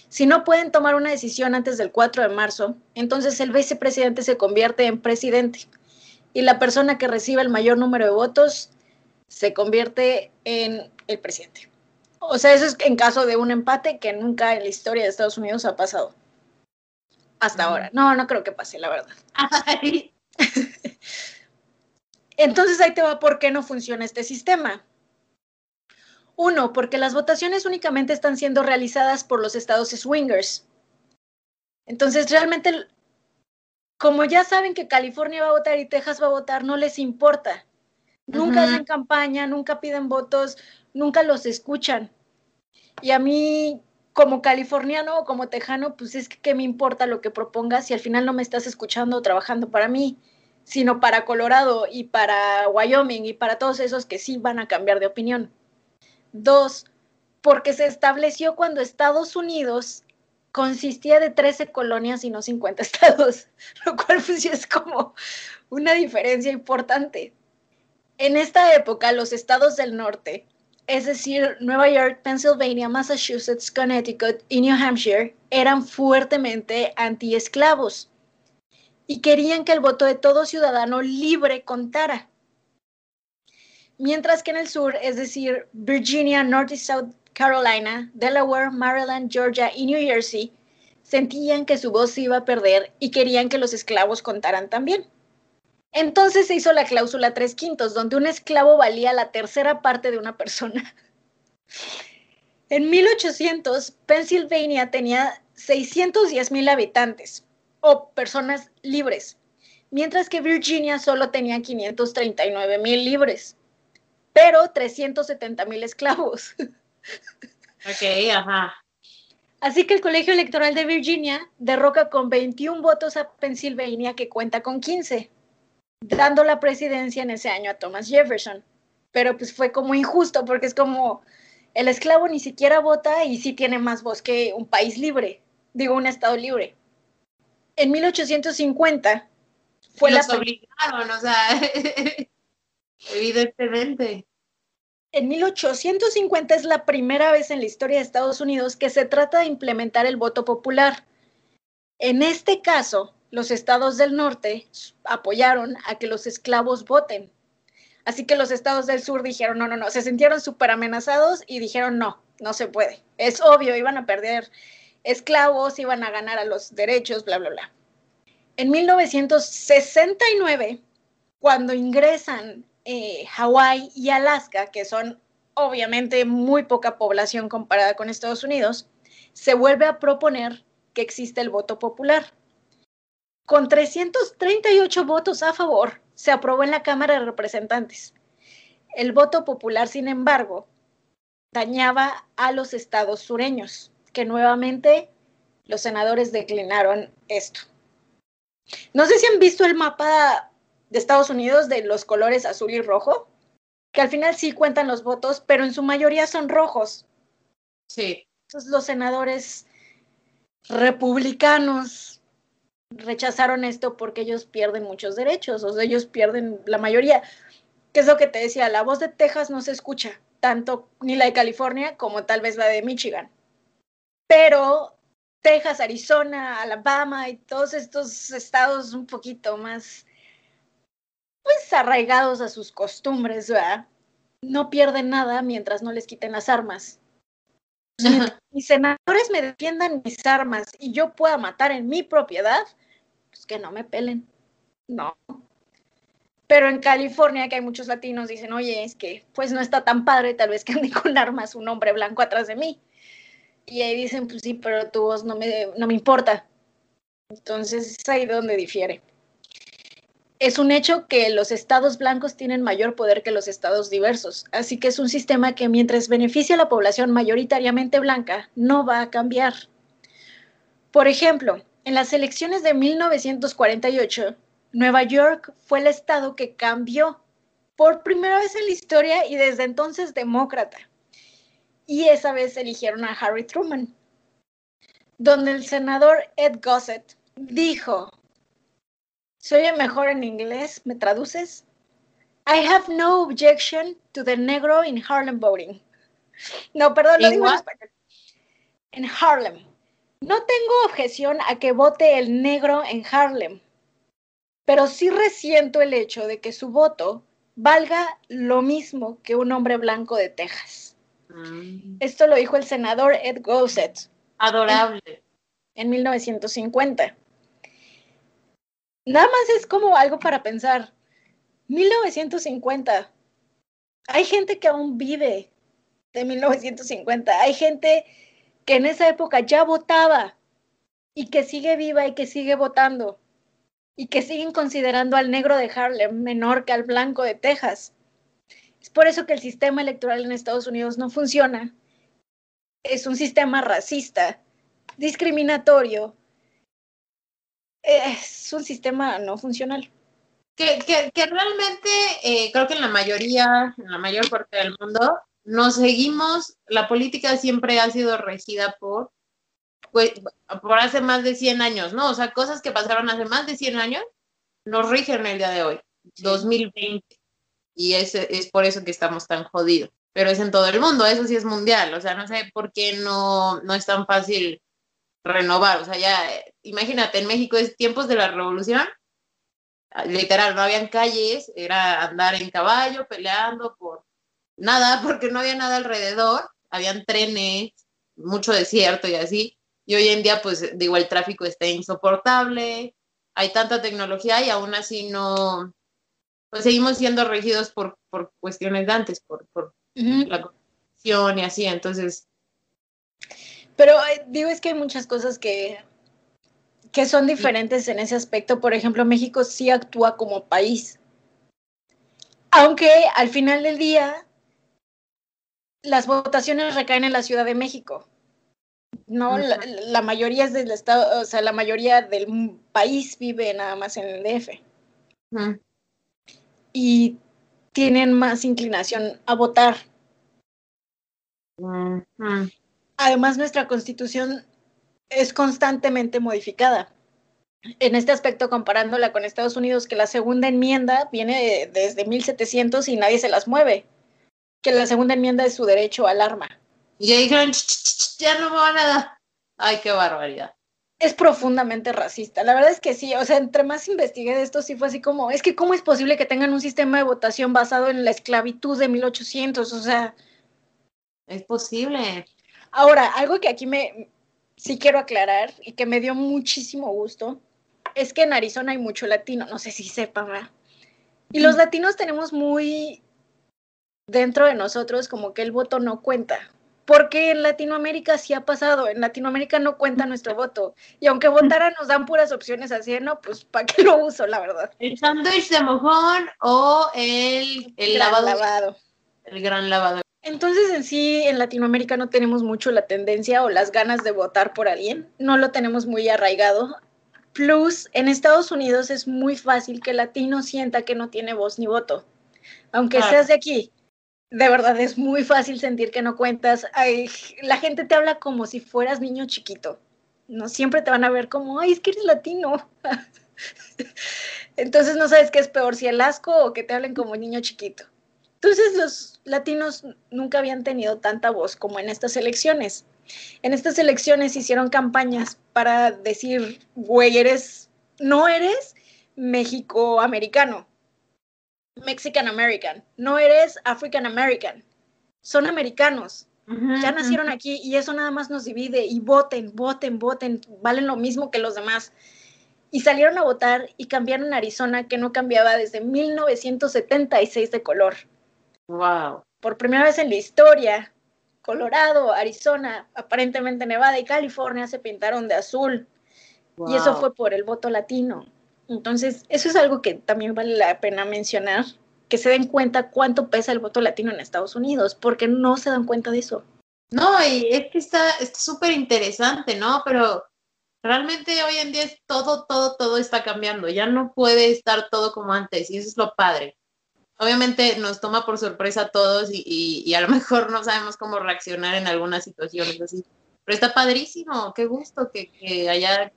Si no pueden tomar una decisión antes del 4 de marzo, entonces el vicepresidente se convierte en presidente y la persona que reciba el mayor número de votos se convierte en el presidente. O sea, eso es en caso de un empate que nunca en la historia de Estados Unidos ha pasado. Hasta ahora. No, no creo que pase, la verdad. Entonces ahí te va por qué no funciona este sistema. Uno, porque las votaciones únicamente están siendo realizadas por los estados swingers. Entonces, realmente, como ya saben que California va a votar y Texas va a votar, no les importa. Nunca hacen campaña, nunca piden votos, nunca los escuchan. Y a mí, como californiano o como tejano, pues es que ¿qué me importa lo que propongas si al final no me estás escuchando o trabajando para mí sino para Colorado y para Wyoming y para todos esos que sí van a cambiar de opinión. Dos, porque se estableció cuando Estados Unidos consistía de 13 colonias y no 50 estados, lo cual pues es como una diferencia importante. En esta época, los estados del norte, es decir, Nueva York, Pennsylvania, Massachusetts, Connecticut y New Hampshire, eran fuertemente antiesclavos y querían que el voto de todo ciudadano libre contara. Mientras que en el sur, es decir, Virginia, North y South Carolina, Delaware, Maryland, Georgia y New Jersey, sentían que su voz se iba a perder y querían que los esclavos contaran también. Entonces se hizo la cláusula tres quintos, donde un esclavo valía la tercera parte de una persona. En 1800, Pennsylvania tenía 610 mil habitantes, o personas libres, mientras que Virginia solo tenía 539 mil libres, pero 370 mil esclavos.
Ok, ajá.
Así que el Colegio Electoral de Virginia derroca con 21 votos a Pennsylvania, que cuenta con 15, dando la presidencia en ese año a Thomas Jefferson. Pero pues fue como injusto, porque es como el esclavo ni siquiera vota y sí tiene más voz que un país libre, digo, un estado libre en 1850 fue
Los obligaron, o sea, evidentemente.
En 1850 es la primera vez en la historia de Estados Unidos que se trata de implementar el voto popular. En este caso, los estados del norte apoyaron a que los esclavos voten. Así que los estados del sur dijeron, no, no, no, se sintieron súper amenazados y dijeron, no, no se puede. Es obvio, iban a perder esclavos iban a ganar a los derechos, bla, bla, bla. En 1969, cuando ingresan eh, Hawái y Alaska, que son obviamente muy poca población comparada con Estados Unidos, se vuelve a proponer que existe el voto popular. Con 338 votos a favor, se aprobó en la Cámara de Representantes. El voto popular, sin embargo, dañaba a los estados sureños que nuevamente los senadores declinaron esto. No sé si han visto el mapa de Estados Unidos de los colores azul y rojo, que al final sí cuentan los votos, pero en su mayoría son rojos.
Sí.
Entonces los senadores republicanos rechazaron esto porque ellos pierden muchos derechos, o sea, ellos pierden la mayoría. ¿Qué es lo que te decía? La voz de Texas no se escucha, tanto ni la de California como tal vez la de Michigan. Pero Texas, Arizona, Alabama y todos estos estados un poquito más pues arraigados a sus costumbres, ¿verdad? No pierden nada mientras no les quiten las armas. Mientras mis senadores me defiendan mis armas y yo pueda matar en mi propiedad, pues que no me pelen. No. Pero en California, que hay muchos latinos, dicen, oye, es que pues no está tan padre, tal vez que ande con armas un hombre blanco atrás de mí. Y ahí dicen, pues sí, pero tu voz no me, no me importa. Entonces es ahí donde difiere. Es un hecho que los estados blancos tienen mayor poder que los estados diversos, así que es un sistema que mientras beneficia a la población mayoritariamente blanca, no va a cambiar. Por ejemplo, en las elecciones de 1948, Nueva York fue el estado que cambió por primera vez en la historia y desde entonces demócrata. Y esa vez eligieron a Harry Truman, donde el senador Ed Gossett dijo, ¿se oye mejor en inglés? ¿Me traduces? I have no objection to the negro in Harlem voting. No, perdón, lo digo en español. En Harlem. No tengo objeción a que vote el negro en Harlem, pero sí resiento el hecho de que su voto valga lo mismo que un hombre blanco de Texas. Mm. Esto lo dijo el senador Ed Gossett.
Adorable.
En, en 1950. Nada más es como algo para pensar. 1950. Hay gente que aún vive de 1950. Hay gente que en esa época ya votaba y que sigue viva y que sigue votando y que siguen considerando al negro de Harlem menor que al blanco de Texas. Es por eso que el sistema electoral en Estados Unidos no funciona. Es un sistema racista, discriminatorio. Es un sistema no funcional.
Que, que, que realmente eh, creo que en la mayoría, en la mayor parte del mundo, nos seguimos, la política siempre ha sido regida por, pues, por hace más de 100 años, ¿no? O sea, cosas que pasaron hace más de 100 años nos rigen el día de hoy, 2020. Y es, es por eso que estamos tan jodidos. Pero es en todo el mundo, eso sí es mundial. O sea, no sé por qué no, no es tan fácil renovar. O sea, ya, imagínate, en México es tiempos de la revolución, literal, no habían calles, era andar en caballo, peleando por nada, porque no había nada alrededor, habían trenes, mucho desierto y así, y hoy en día, pues digo, el tráfico está insoportable, hay tanta tecnología y aún así no, pues seguimos siendo regidos por, por cuestiones de antes, por, por la corrupción y así, entonces...
Pero digo, es que hay muchas cosas que, que son diferentes en ese aspecto. Por ejemplo, México sí actúa como país. Aunque al final del día las votaciones recaen en la Ciudad de México. No, la, mayoría es del estado, o sea, la mayoría del país vive nada más en el DF. Y tienen más inclinación a votar. Además, nuestra constitución es constantemente modificada. En este aspecto, comparándola con Estados Unidos, que la segunda enmienda viene desde 1700 y nadie se las mueve que la segunda enmienda es su derecho al arma.
Y ahí dijeron, ya no me van a dar. Ay, qué barbaridad.
Es profundamente racista. La verdad es que sí, o sea, entre más investigué de esto, sí fue así como, es que cómo es posible que tengan un sistema de votación basado en la esclavitud de 1800, o sea...
Es posible.
Ahora, algo que aquí me sí quiero aclarar y que me dio muchísimo gusto, es que en Arizona hay mucho latino, no sé si sepan, ¿verdad? Y los latinos tenemos muy dentro de nosotros como que el voto no cuenta. Porque en Latinoamérica sí ha pasado, en Latinoamérica no cuenta nuestro voto. Y aunque votaran nos dan puras opciones así, no, pues ¿para qué lo uso, la verdad?
El sándwich de mojón o el, el lavado,
lavado.
El gran lavado.
Entonces en sí en Latinoamérica no tenemos mucho la tendencia o las ganas de votar por alguien, no lo tenemos muy arraigado. Plus, en Estados Unidos es muy fácil que el latino sienta que no tiene voz ni voto. Aunque
Claro.
seas de aquí, de verdad es muy fácil sentir que no cuentas. La gente te habla como si fueras niño chiquito. No siempre te van a ver como, ay, es que eres latino. Entonces no sabes qué es peor, si el asco o que te hablen como niño chiquito. Entonces los latinos nunca habían tenido tanta voz como en estas elecciones. En estas elecciones hicieron campañas para decir, güey, eres, no eres México-americano, Mexican American, no eres African American, son americanos, ya nacieron aquí y eso nada más nos divide y voten, voten, voten, valen lo mismo que los demás. Y salieron a votar y cambiaron Arizona, que no cambiaba desde 1976 de color.
Wow.
Por primera vez en la historia, Colorado, Arizona, aparentemente Nevada y California se pintaron de azul. Y eso fue por el voto latino. Entonces, eso es algo que también vale la pena mencionar, que se den cuenta cuánto pesa el voto latino en Estados Unidos, porque no se dan cuenta de eso.
No, y es que está está súper interesante, ¿no? Pero realmente hoy en día es todo, todo, todo está cambiando. Ya no puede estar todo como antes y eso es lo padre. Obviamente nos toma por sorpresa a todos y, y- y a lo mejor no sabemos cómo reaccionar en algunas situaciones así. Pero está padrísimo, qué gusto que, que haya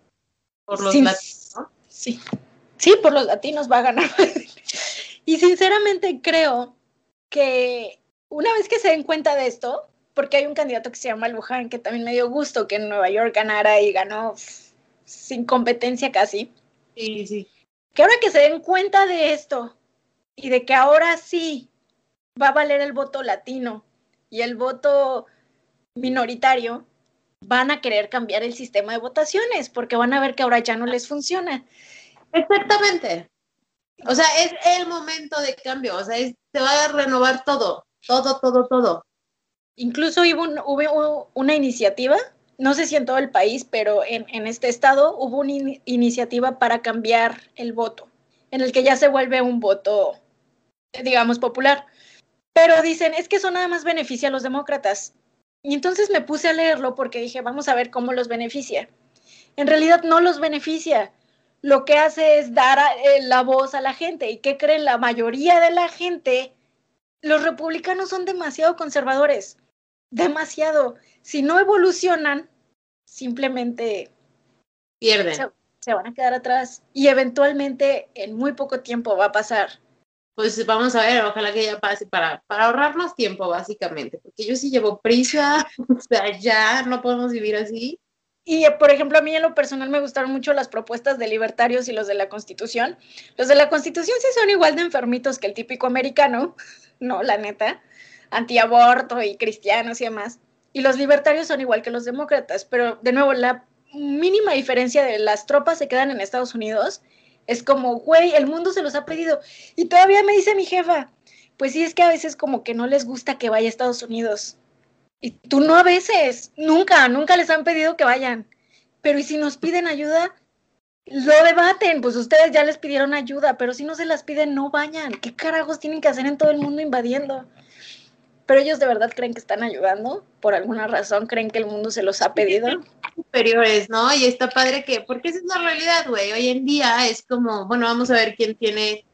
por los latinos, ¿no?
Sí, sí, por los latinos va a ganar. y sinceramente creo que una vez que se den cuenta de esto, porque hay un candidato que se llama Luján, que también me dio gusto que en Nueva York ganara y ganó sin competencia casi,
Sí, sí.
que ahora que se den cuenta de esto y de que ahora sí va a valer el voto latino y el voto minoritario, van a querer cambiar el sistema de votaciones porque van a ver que ahora ya no les funciona.
Exactamente. O sea, es el momento de cambio, o sea, es- se va a renovar todo, todo, todo, todo.
Incluso hubo, un- hubo una iniciativa, no sé si en todo el país, pero en, en este estado hubo una in- iniciativa para cambiar el voto, en el que ya se vuelve un voto, digamos, popular. Pero dicen, es que eso nada más beneficia a los demócratas. Y entonces me puse a leerlo porque dije, vamos a ver cómo los beneficia. En realidad no los beneficia. Lo que hace es dar a- eh, la voz a la gente. ¿Y qué creen la mayoría de la gente? Los republicanos son demasiado conservadores demasiado. Si no evolucionan, simplemente
Pierden.
se, se van a quedar atrás y eventualmente en muy poco tiempo va a pasar.
Pues vamos a ver, ojalá que ya pase para, para ahorrarnos tiempo, básicamente, porque yo sí llevo prisa, o sea, ya no podemos vivir así.
Y eh, por ejemplo, a mí en lo personal me gustaron mucho las propuestas de libertarios y los de la Constitución. Los de la Constitución sí son igual de enfermitos que el típico americano, no, la neta, antiaborto y cristianos y demás. Y los libertarios son igual que los demócratas, pero de nuevo, la mínima diferencia de las tropas se quedan en Estados Unidos es como, güey, el mundo se los ha pedido. Y todavía me dice mi jefa, pues sí, es que a veces como que no les gusta que vaya a Estados Unidos. Y tú no a veces, nunca, nunca les han pedido que vayan. Pero ¿y si nos piden ayuda? Lo debaten, pues ustedes ya les pidieron ayuda, pero si no se las piden, no vayan. ¿Qué carajos tienen que hacer en todo el mundo invadiendo? Pero ellos de verdad creen que están ayudando, por alguna razón creen que el mundo se los ha pedido.
Superiores, ¿no? Y está padre que, porque esa es la realidad, güey. Hoy en día es como, bueno, vamos a ver quién tiene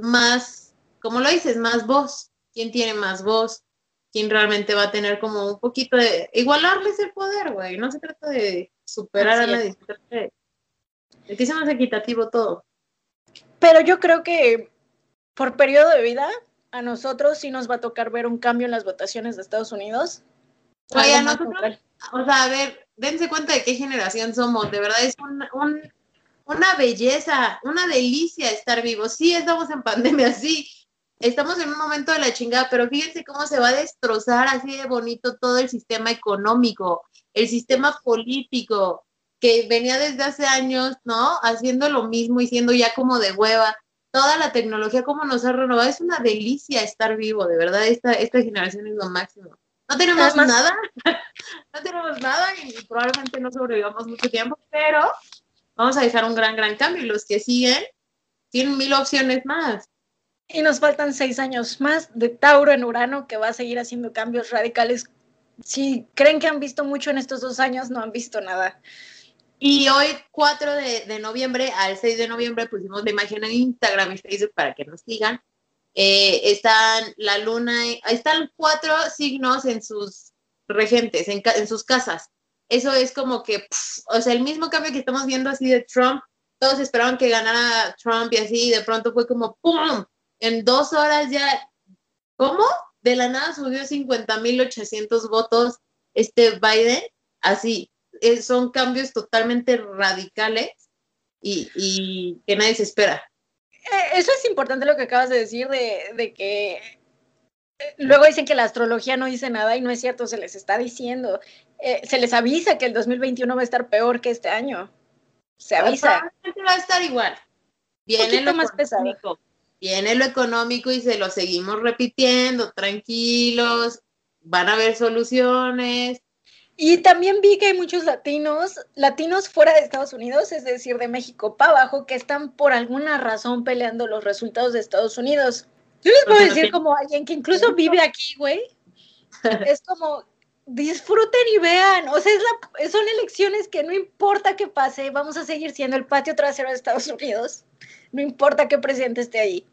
más, como lo dices, más voz. ¿Quién tiene más voz? ¿Quién realmente va a tener como un poquito de igualarles el poder, güey? No se trata de superar
Así
a nadie, se trata de, de que sea más equitativo todo.
Pero yo creo que por periodo de vida, a nosotros sí nos va a tocar ver un cambio en las votaciones de Estados Unidos.
Güey, a nosotros-. O sea, a ver, dense cuenta de qué generación somos. De verdad es un, un- una belleza, una delicia estar vivos. Sí, estamos en pandemia, sí. Estamos en un momento de la chingada, pero fíjense cómo se va a destrozar así de bonito todo el sistema económico, el sistema político, que venía desde hace años, ¿no? Haciendo lo mismo y siendo ya como de hueva. Toda la tecnología, cómo nos ha renovado. Es una delicia estar vivo, de verdad. Esta, esta generación es lo máximo. No tenemos
Además-
nada, no tenemos nada y probablemente no sobrevivamos mucho tiempo, pero vamos a dejar un gran, gran cambio. Y los que siguen tienen mil opciones más.
Y nos faltan seis años más de Tauro en Urano que va a seguir haciendo cambios radicales. Si creen que han visto mucho en estos dos años, no han visto nada.
Y hoy, 4 de, noviembre al 6 de noviembre, pusimos la imagen en Instagram y Facebook para que nos sigan. Eh, están la luna, están cuatro signos en sus regentes, en, en sus casas. Eso es como que, o sea, el mismo cambio que estamos viendo así de Trump, todos esperaban que ganara Trump y así, y de pronto fue como, ¡pum! En dos horas ya, ¿cómo? De la nada subió 50.800 votos este Biden, así, eh, son cambios totalmente radicales y, que nadie se espera.
Eh, eso es importante lo que acabas de decir, de, que eh, luego dicen que la astrología no dice nada y no es cierto, se les está diciendo. se les avisa que el 2021 va a estar peor que este año. Se avisa.
Va a estar igual. Viene lo más pesado. Viene lo económico y se lo seguimos repitiendo, tranquilos, van a haber soluciones.
Y también vi que hay muchos latinos, latinos fuera de Estados Unidos, es decir, de México para abajo, que están por alguna razón peleando los resultados de Estados Unidos. Yo les puedo decir como alguien que incluso vive aquí, güey. Es como, disfruten y vean. O sea, son elecciones que no importa qué pase, vamos a seguir siendo el patio trasero de Estados Unidos. No importa qué presidente esté ahí.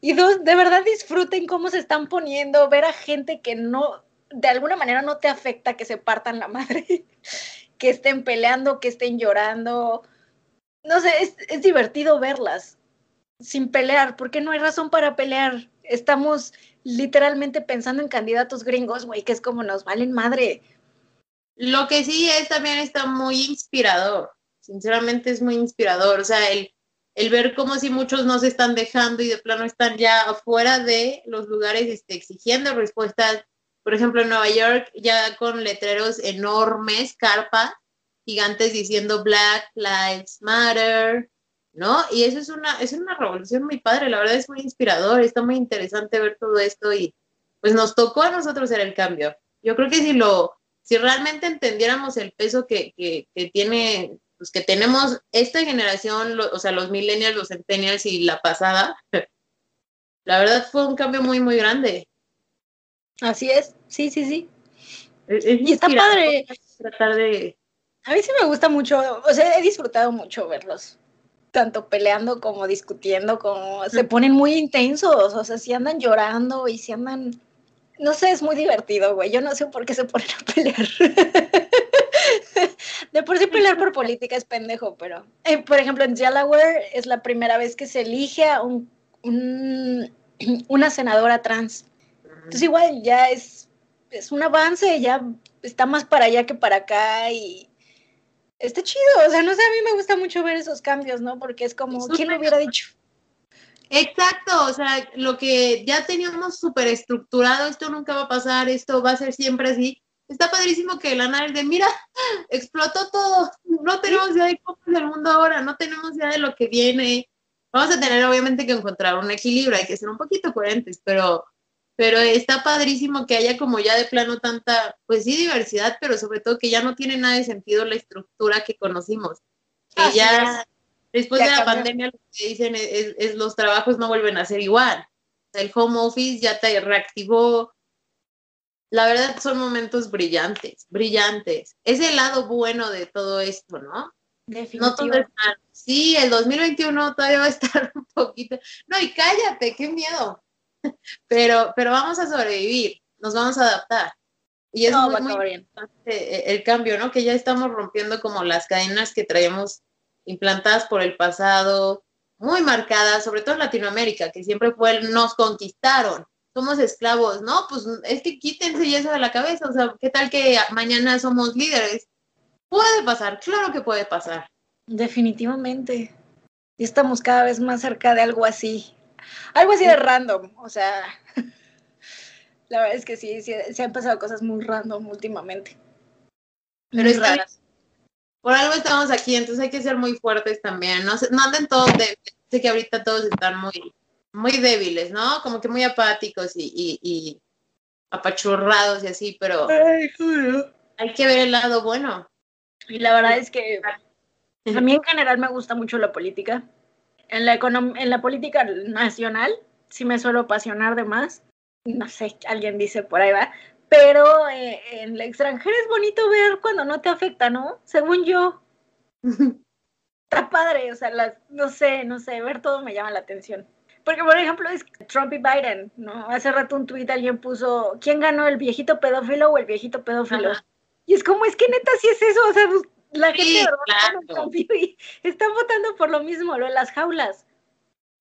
Y dos, de verdad disfruten cómo se están poniendo, ver a gente que no, de alguna manera no te afecta que se partan la madre, que estén peleando, que estén llorando. No sé, es, divertido verlas sin pelear, porque no hay razón para pelear. Estamos literalmente pensando en candidatos gringos, güey, que es como nos valen madre.
Lo que sí es también está muy inspirador, sinceramente es muy inspirador, o sea, el, el ver como si muchos no se están dejando y de plano están ya afuera de los lugares este, exigiendo respuestas por ejemplo, en Nueva York, ya con letreros enormes, carpas gigantes diciendo Black Lives Matter, ¿no? Y eso es una, es una revolución muy padre, la verdad es muy inspirador, está muy interesante ver todo esto y pues nos tocó a nosotros hacer el cambio. Yo creo que si lo, si realmente entendiéramos el peso que, que, que tiene, pues que tenemos esta generación, o sea, los millennials, los centennials y la pasada, la verdad fue un cambio muy, muy grande.
Así es, sí, sí, sí. y está padre.
Tratar de...
A mí sí me gusta mucho, o sea, he disfrutado mucho verlos, tanto peleando como discutiendo, como se ponen muy intensos, o sea, si andan llorando y si andan, no sé, es muy divertido, güey, yo no sé por qué se ponen a pelear. De por sí pelear por política es pendejo, pero, eh, por ejemplo, en Delaware es la primera vez que se elige a un, una senadora trans. Entonces igual ya es, es un avance, ya está más para allá que para acá y está chido, o sea, no sé, a mí me gusta mucho ver esos cambios, ¿no? Porque es como, ¿quién lo hubiera dicho?
Exacto, o sea, lo que ya teníamos súper estructurado, esto nunca va a pasar, esto va a ser siempre así. Está padrísimo que la nave de, mira, explotó todo, no tenemos idea de cómo es el mundo ahora, no tenemos idea de lo que viene. Vamos a tener obviamente que encontrar un equilibrio, hay que ser un poquito coherentes, pero pero está padrísimo que haya como ya de plano tanta, pues sí, diversidad, pero sobre todo que ya no tiene nada de sentido la estructura que conocimos. Que ya después de la pandemia lo que dicen es, los trabajos no vuelven a ser igual. el home office ya te reactivó. La verdad son momentos brillantes, brillantes. Es el lado bueno de todo esto, ¿no? No todo es. Sí, el 2021 todavía va a estar un poquito. No, y cállate, qué miedo pero, pero vamos a sobrevivir, nos vamos a adaptar. Y es muy, importante el cambio, ¿no? Que ya estamos rompiendo como las cadenas que traemos implantadas por el pasado, muy marcadas, sobre todo en Latinoamérica, que siempre fue el nos conquistaron, somos esclavos, ¿no? Pues es que quítense eso de la cabeza, o sea, ¿qué tal que mañana somos líderes? Puede pasar, claro que puede pasar.
Definitivamente. Y estamos cada vez más cerca de algo así. Algo así de random, o sea, la verdad es que sí, se han pasado cosas muy random últimamente.
Pero es raras. Por algo estamos aquí, entonces hay que ser muy fuertes también. No, no anden todos débiles. Sé que ahorita todos están muy, muy débiles, ¿no? Como que muy apáticos y, y, apachurrados y así, pero hay que ver el lado bueno.
Y la verdad es que a mí en general me gusta mucho la política en la, en la política nacional sí me suelo apasionar de más. No sé, alguien dice por ahí va. Pero eh, en el extranjero es bonito ver cuando no te afecta, ¿no? Según yo. Está padre, o sea, las, no sé, no sé, ver todo me llama la atención. Porque, por ejemplo, es Trump y Biden, ¿no? Hace rato un tuit alguien puso, ¿quién ganó, el viejito pedófilo o el viejito pedófilo? Y es como, es que neta sí es eso, o sea, la gente y están votando por lo mismo, lo de las jaulas.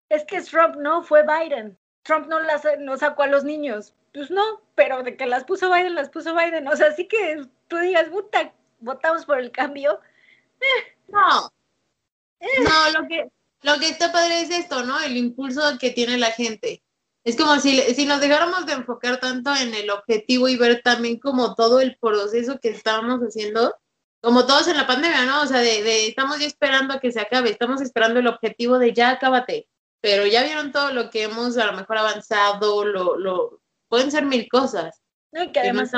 Es que Trump no, fue Biden. Trump no las no sacó a los niños. Pues no, pero de que las puso Biden, las puso Biden. O sea, sí que tú digas, puta, votamos por el cambio.
Eh. No. Eh. No, lo que, lo que está padre es esto, ¿no? El impulso que tiene la gente. Es como si, si nos dejáramos de enfocar tanto en el objetivo y ver también como todo el proceso que estábamos haciendo, como todos en la pandemia, ¿no? O sea, de, estamos ya esperando a que se acabe, estamos esperando el objetivo de ya acábate, pero ya vieron todo lo que hemos a lo mejor avanzado, lo, lo, pueden ser mil cosas.
No, que además,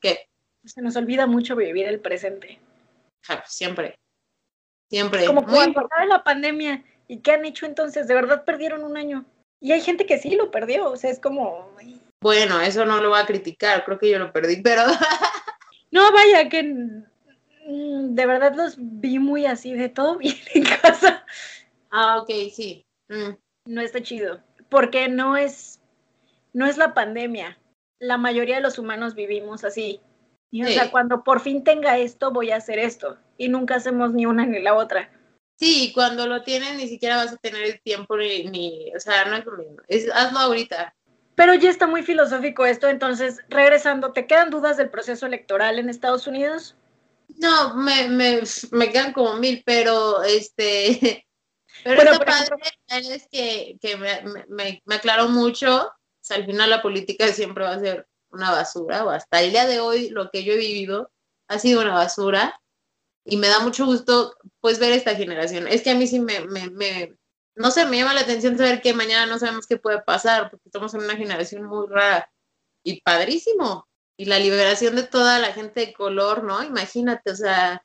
¿qué? Se nos olvida mucho vivir el presente.
siempre, siempre.
Como cuando de la pandemia, ¿y qué han hecho entonces? De verdad perdieron un año. Y hay gente que sí lo perdió, o sea, es como...
Bueno, eso no lo voy a criticar, creo que yo lo perdí, pero...
no, vaya, que de verdad los vi muy así, de todo bien en casa.
Ah, ok, sí. Mm.
No está chido, porque no es, no es la pandemia. La mayoría de los humanos vivimos así. Y, O sea, cuando por fin tenga esto, voy a hacer esto. Y nunca hacemos ni una ni la otra.
Sí, cuando lo tienes ni siquiera vas a tener el tiempo ni, o sea, no es lo mismo. Es, hazlo ahorita.
Pero ya está muy filosófico esto, entonces, regresando, ¿te quedan dudas del proceso electoral en Estados Unidos?
No, me, me, me quedan como mil, pero este, pero lo padre es que, que me, me, me, aclaró mucho, o sea, al final la política siempre va a ser una basura, o hasta el día de hoy lo que yo he vivido ha sido una basura, y me da mucho gusto pues ver esta generación. Es que a mí sí me, me, me, no sé, me llama la atención saber que mañana no sabemos qué puede pasar, porque estamos en una generación muy rara y padrísimo. Y la liberación de toda la gente de color, ¿no? Imagínate, o sea,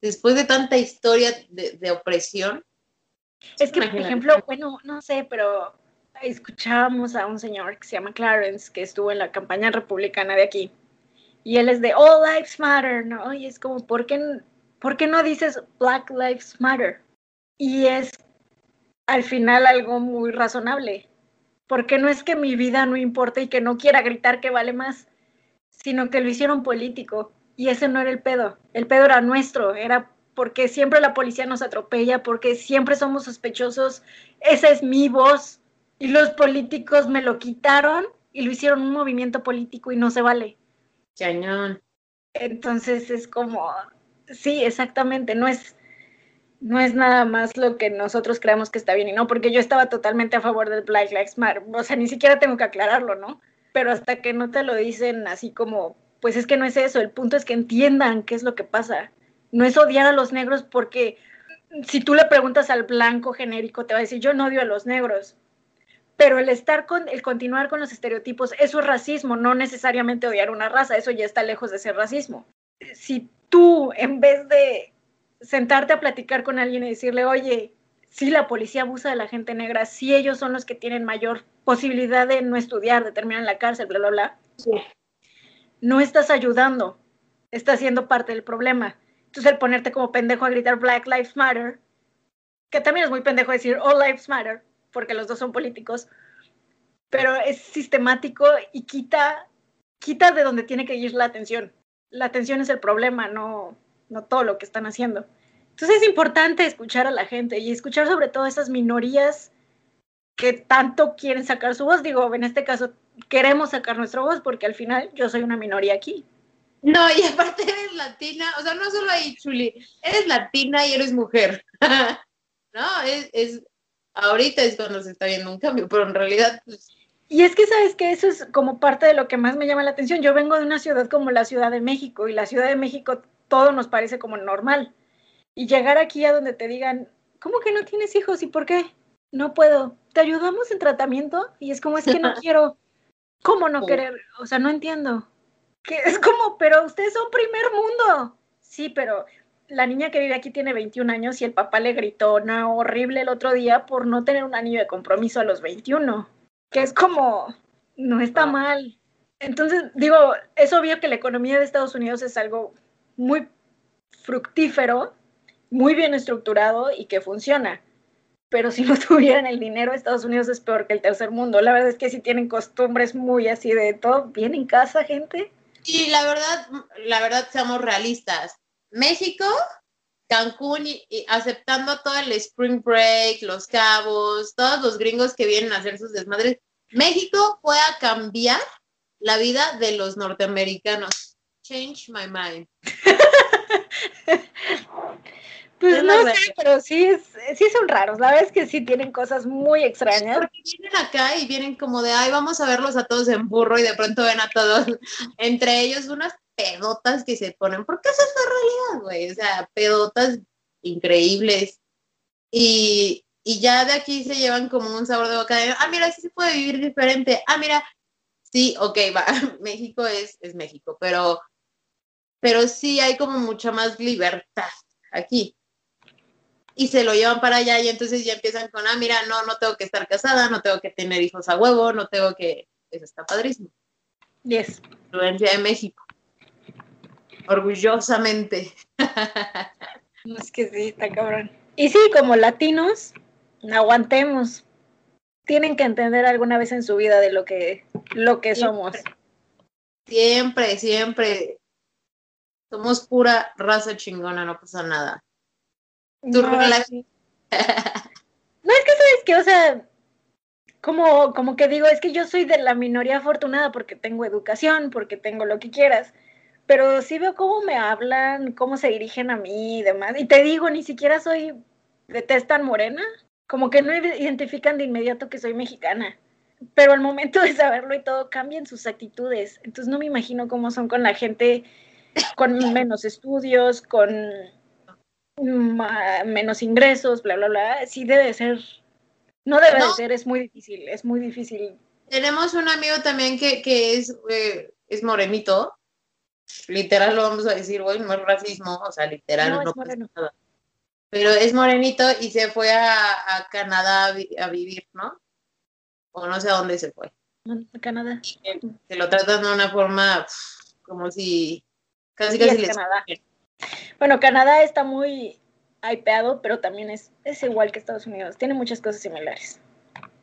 después de tanta historia de, de opresión.
Es que, por ejemplo, bueno, no sé, pero escuchábamos a un señor que se llama Clarence, que estuvo en la campaña republicana de aquí, y él es de All Lives Matter, ¿no? Y es como, ¿por qué ¿por qué no dices Black Lives Matter? Y es al final algo muy razonable, porque no es que mi vida no importe y que no quiera gritar que vale más, sino que lo hicieron político y ese no era el pedo, el pedo era nuestro, era porque siempre la policía nos atropella, porque siempre somos sospechosos, esa es mi voz y los políticos me lo quitaron y lo hicieron un movimiento político y no se vale.
Cañón.
Entonces es como, Sí, exactamente, no es, no es nada más lo que nosotros creemos que está bien y no, porque yo estaba totalmente a favor del Black Lives Matter, o sea, ni siquiera tengo que aclararlo, ¿no? Pero hasta que no te lo dicen así como, pues es que no es eso, el punto es que entiendan qué es lo que pasa, no es odiar a los negros porque si tú le preguntas al blanco genérico te va a decir, yo no odio a los negros, pero el estar con, el continuar con los estereotipos, eso es racismo, no necesariamente odiar una raza, eso ya está lejos de ser racismo. Si tú, en vez de sentarte a platicar con alguien y decirle, oye, si la policía abusa de la gente negra, si ellos son los que tienen mayor posibilidad de no estudiar, de terminar en la cárcel, bla, bla, bla, no estás ayudando, estás siendo parte del problema. Entonces el ponerte como pendejo a gritar Black Lives Matter, que también es muy pendejo decir All Lives Matter, porque los dos son políticos, pero es sistemático y quita, quita de donde tiene que ir la atención la atención es el problema, no, no todo lo que están haciendo. Entonces es importante escuchar a la gente y escuchar sobre todo esas minorías que tanto quieren sacar su voz. Digo, en este caso queremos sacar nuestra voz porque al final yo soy una minoría aquí.
No, y aparte eres latina, o sea, no solo ahí, Chuli, eres latina y eres mujer. no, es, es, ahorita es cuando se está viendo un cambio, pero en realidad pues,
y es que sabes que eso es como parte de lo que más me llama la atención. Yo vengo de una ciudad como la Ciudad de México y la Ciudad de México todo nos parece como normal. Y llegar aquí a donde te digan, ¿cómo que no tienes hijos y por qué? No puedo. ¿Te ayudamos en tratamiento? Y es como, es que no quiero. ¿Cómo no querer? O sea, no entiendo. Que es como, pero ustedes son primer mundo. Sí, pero la niña que vive aquí tiene 21 años y el papá le gritó, no, horrible el otro día por no tener un anillo de compromiso a los 21 que es como, no está ah. mal. Entonces, digo, es obvio que la economía de Estados Unidos es algo muy fructífero muy bien estructurado y que funciona. Pero si no tuvieran el dinero, Estados Unidos es peor que el tercer mundo. La verdad es que si tienen costumbres muy así de todo bien en casa, gente.
Y la verdad, la verdad, seamos realistas. México, Cancún, y, y aceptando todo el Spring Break, los cabos, todos los gringos que vienen a hacer sus desmadres, México puede cambiar la vida de los norteamericanos. Change my mind.
Pues no sé, pero sí, es- sí son raros. La verdad es que sí tienen cosas muy extrañas.
Porque vienen acá y vienen como de, ay, vamos a verlos a todos en burro y de pronto ven a todos, entre ellos unas pedotas que se ponen, porque esa es la realidad, güey, o sea, pedotas increíbles. Y, y ya de aquí se llevan como un sabor de boca de, ah, mira, sí se puede vivir diferente, ah, mira, sí, ok, va, México es, es México, pero, pero sí hay como mucha más libertad aquí y se lo llevan para allá y entonces ya empiezan con, ah, mira, no, no tengo que estar casada, no tengo que tener hijos a huevo, no tengo que... Eso está padrísimo.
Yes.
Influencia de México. Orgullosamente.
No, Es que sí, está cabrón. Y sí, como latinos, aguantemos. Tienen que entender alguna vez en su vida de lo que, lo que somos.
Siempre, siempre. Somos pura raza chingona, no pasa nada. Tu
No. No, es que sabes que, o sea, como, como que digo, es que yo soy de la minoría afortunada porque tengo educación, porque tengo lo que quieras, pero sí veo cómo me hablan, cómo se dirigen a mí y demás. Y te digo, ni siquiera soy de tez tan morena, como que no identifican de inmediato que soy mexicana. Pero al momento de saberlo y todo, cambian sus actitudes. Entonces no me imagino cómo son con la gente con menos estudios, con menos ingresos, bla, bla, bla. Sí debe ser, no debe
No.
de ser, es muy difícil, es muy difícil.
Tenemos un amigo también que, que es, eh, es morenito. Literal lo vamos a decir, güey, no es racismo, o sea, literal
No,
pasa nada. Pero es morenito y se fue a, a Canadá a, vi- a vivir, ¿no? O no sé a dónde se fue.
¿no? Canadá.
Se lo tratan de una forma como si casi casi
es
les
Canadá. Bueno, Canadá está muy hypeado, pero también es, es igual que Estados Unidos. Tiene muchas cosas similares.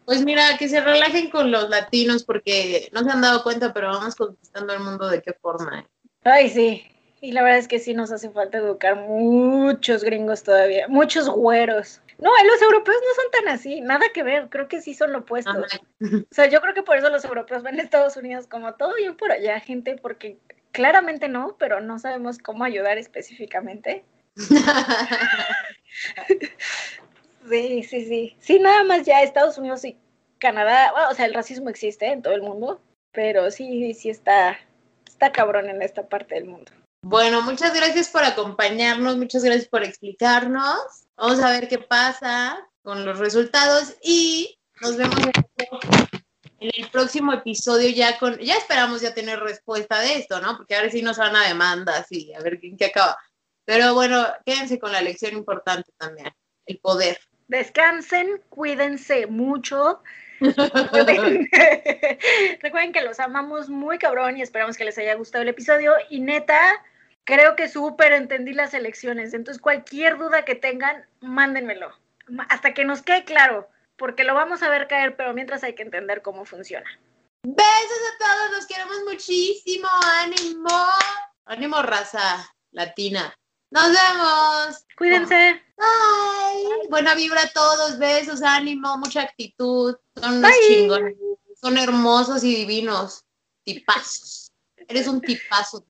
Pues mira, que se relajen con los latinos porque no se han dado cuenta, pero vamos conquistando el mundo de qué forma. ¿eh?
Ay, sí. Y la verdad es que sí nos hace falta educar muchos gringos todavía, muchos güeros. No, los europeos no son tan así, nada que ver, creo que sí son lo opuesto.
Ajá.
O sea, yo creo que por eso los europeos ven a Estados Unidos como todo bien por allá, gente, porque claramente no, pero no sabemos cómo ayudar específicamente. Sí, sí, sí. Sí, nada más ya Estados Unidos y Canadá, bueno, o sea, el racismo existe en todo el mundo, pero sí, sí está, está cabrón en esta parte del mundo.
Bueno, muchas gracias por acompañarnos, muchas gracias por explicarnos. Vamos a ver qué pasa con los resultados y nos vemos en en el próximo episodio ya con, ya esperamos ya tener respuesta de esto, ¿no? Porque ahora sí nos van a demandas y a ver en qué acaba. Pero bueno, quédense con la lección importante también, el poder.
Descansen, cuídense mucho. Recuerden, recuerden que los amamos muy cabrón y esperamos que les haya gustado el episodio. Y neta, creo que súper entendí las elecciones. Entonces, cualquier duda que tengan, mándenmelo. Hasta que nos quede claro, porque lo vamos a ver caer, pero mientras hay que entender cómo funciona.
Besos a todos, los queremos muchísimo, ánimo, ánimo raza latina. Nos vemos.
Cuídense.
Bye. Buena vibra a todos, besos, ánimo, mucha actitud. Son unos
Bye.
chingones. Son hermosos y divinos. Tipazos. Eres un tipazo.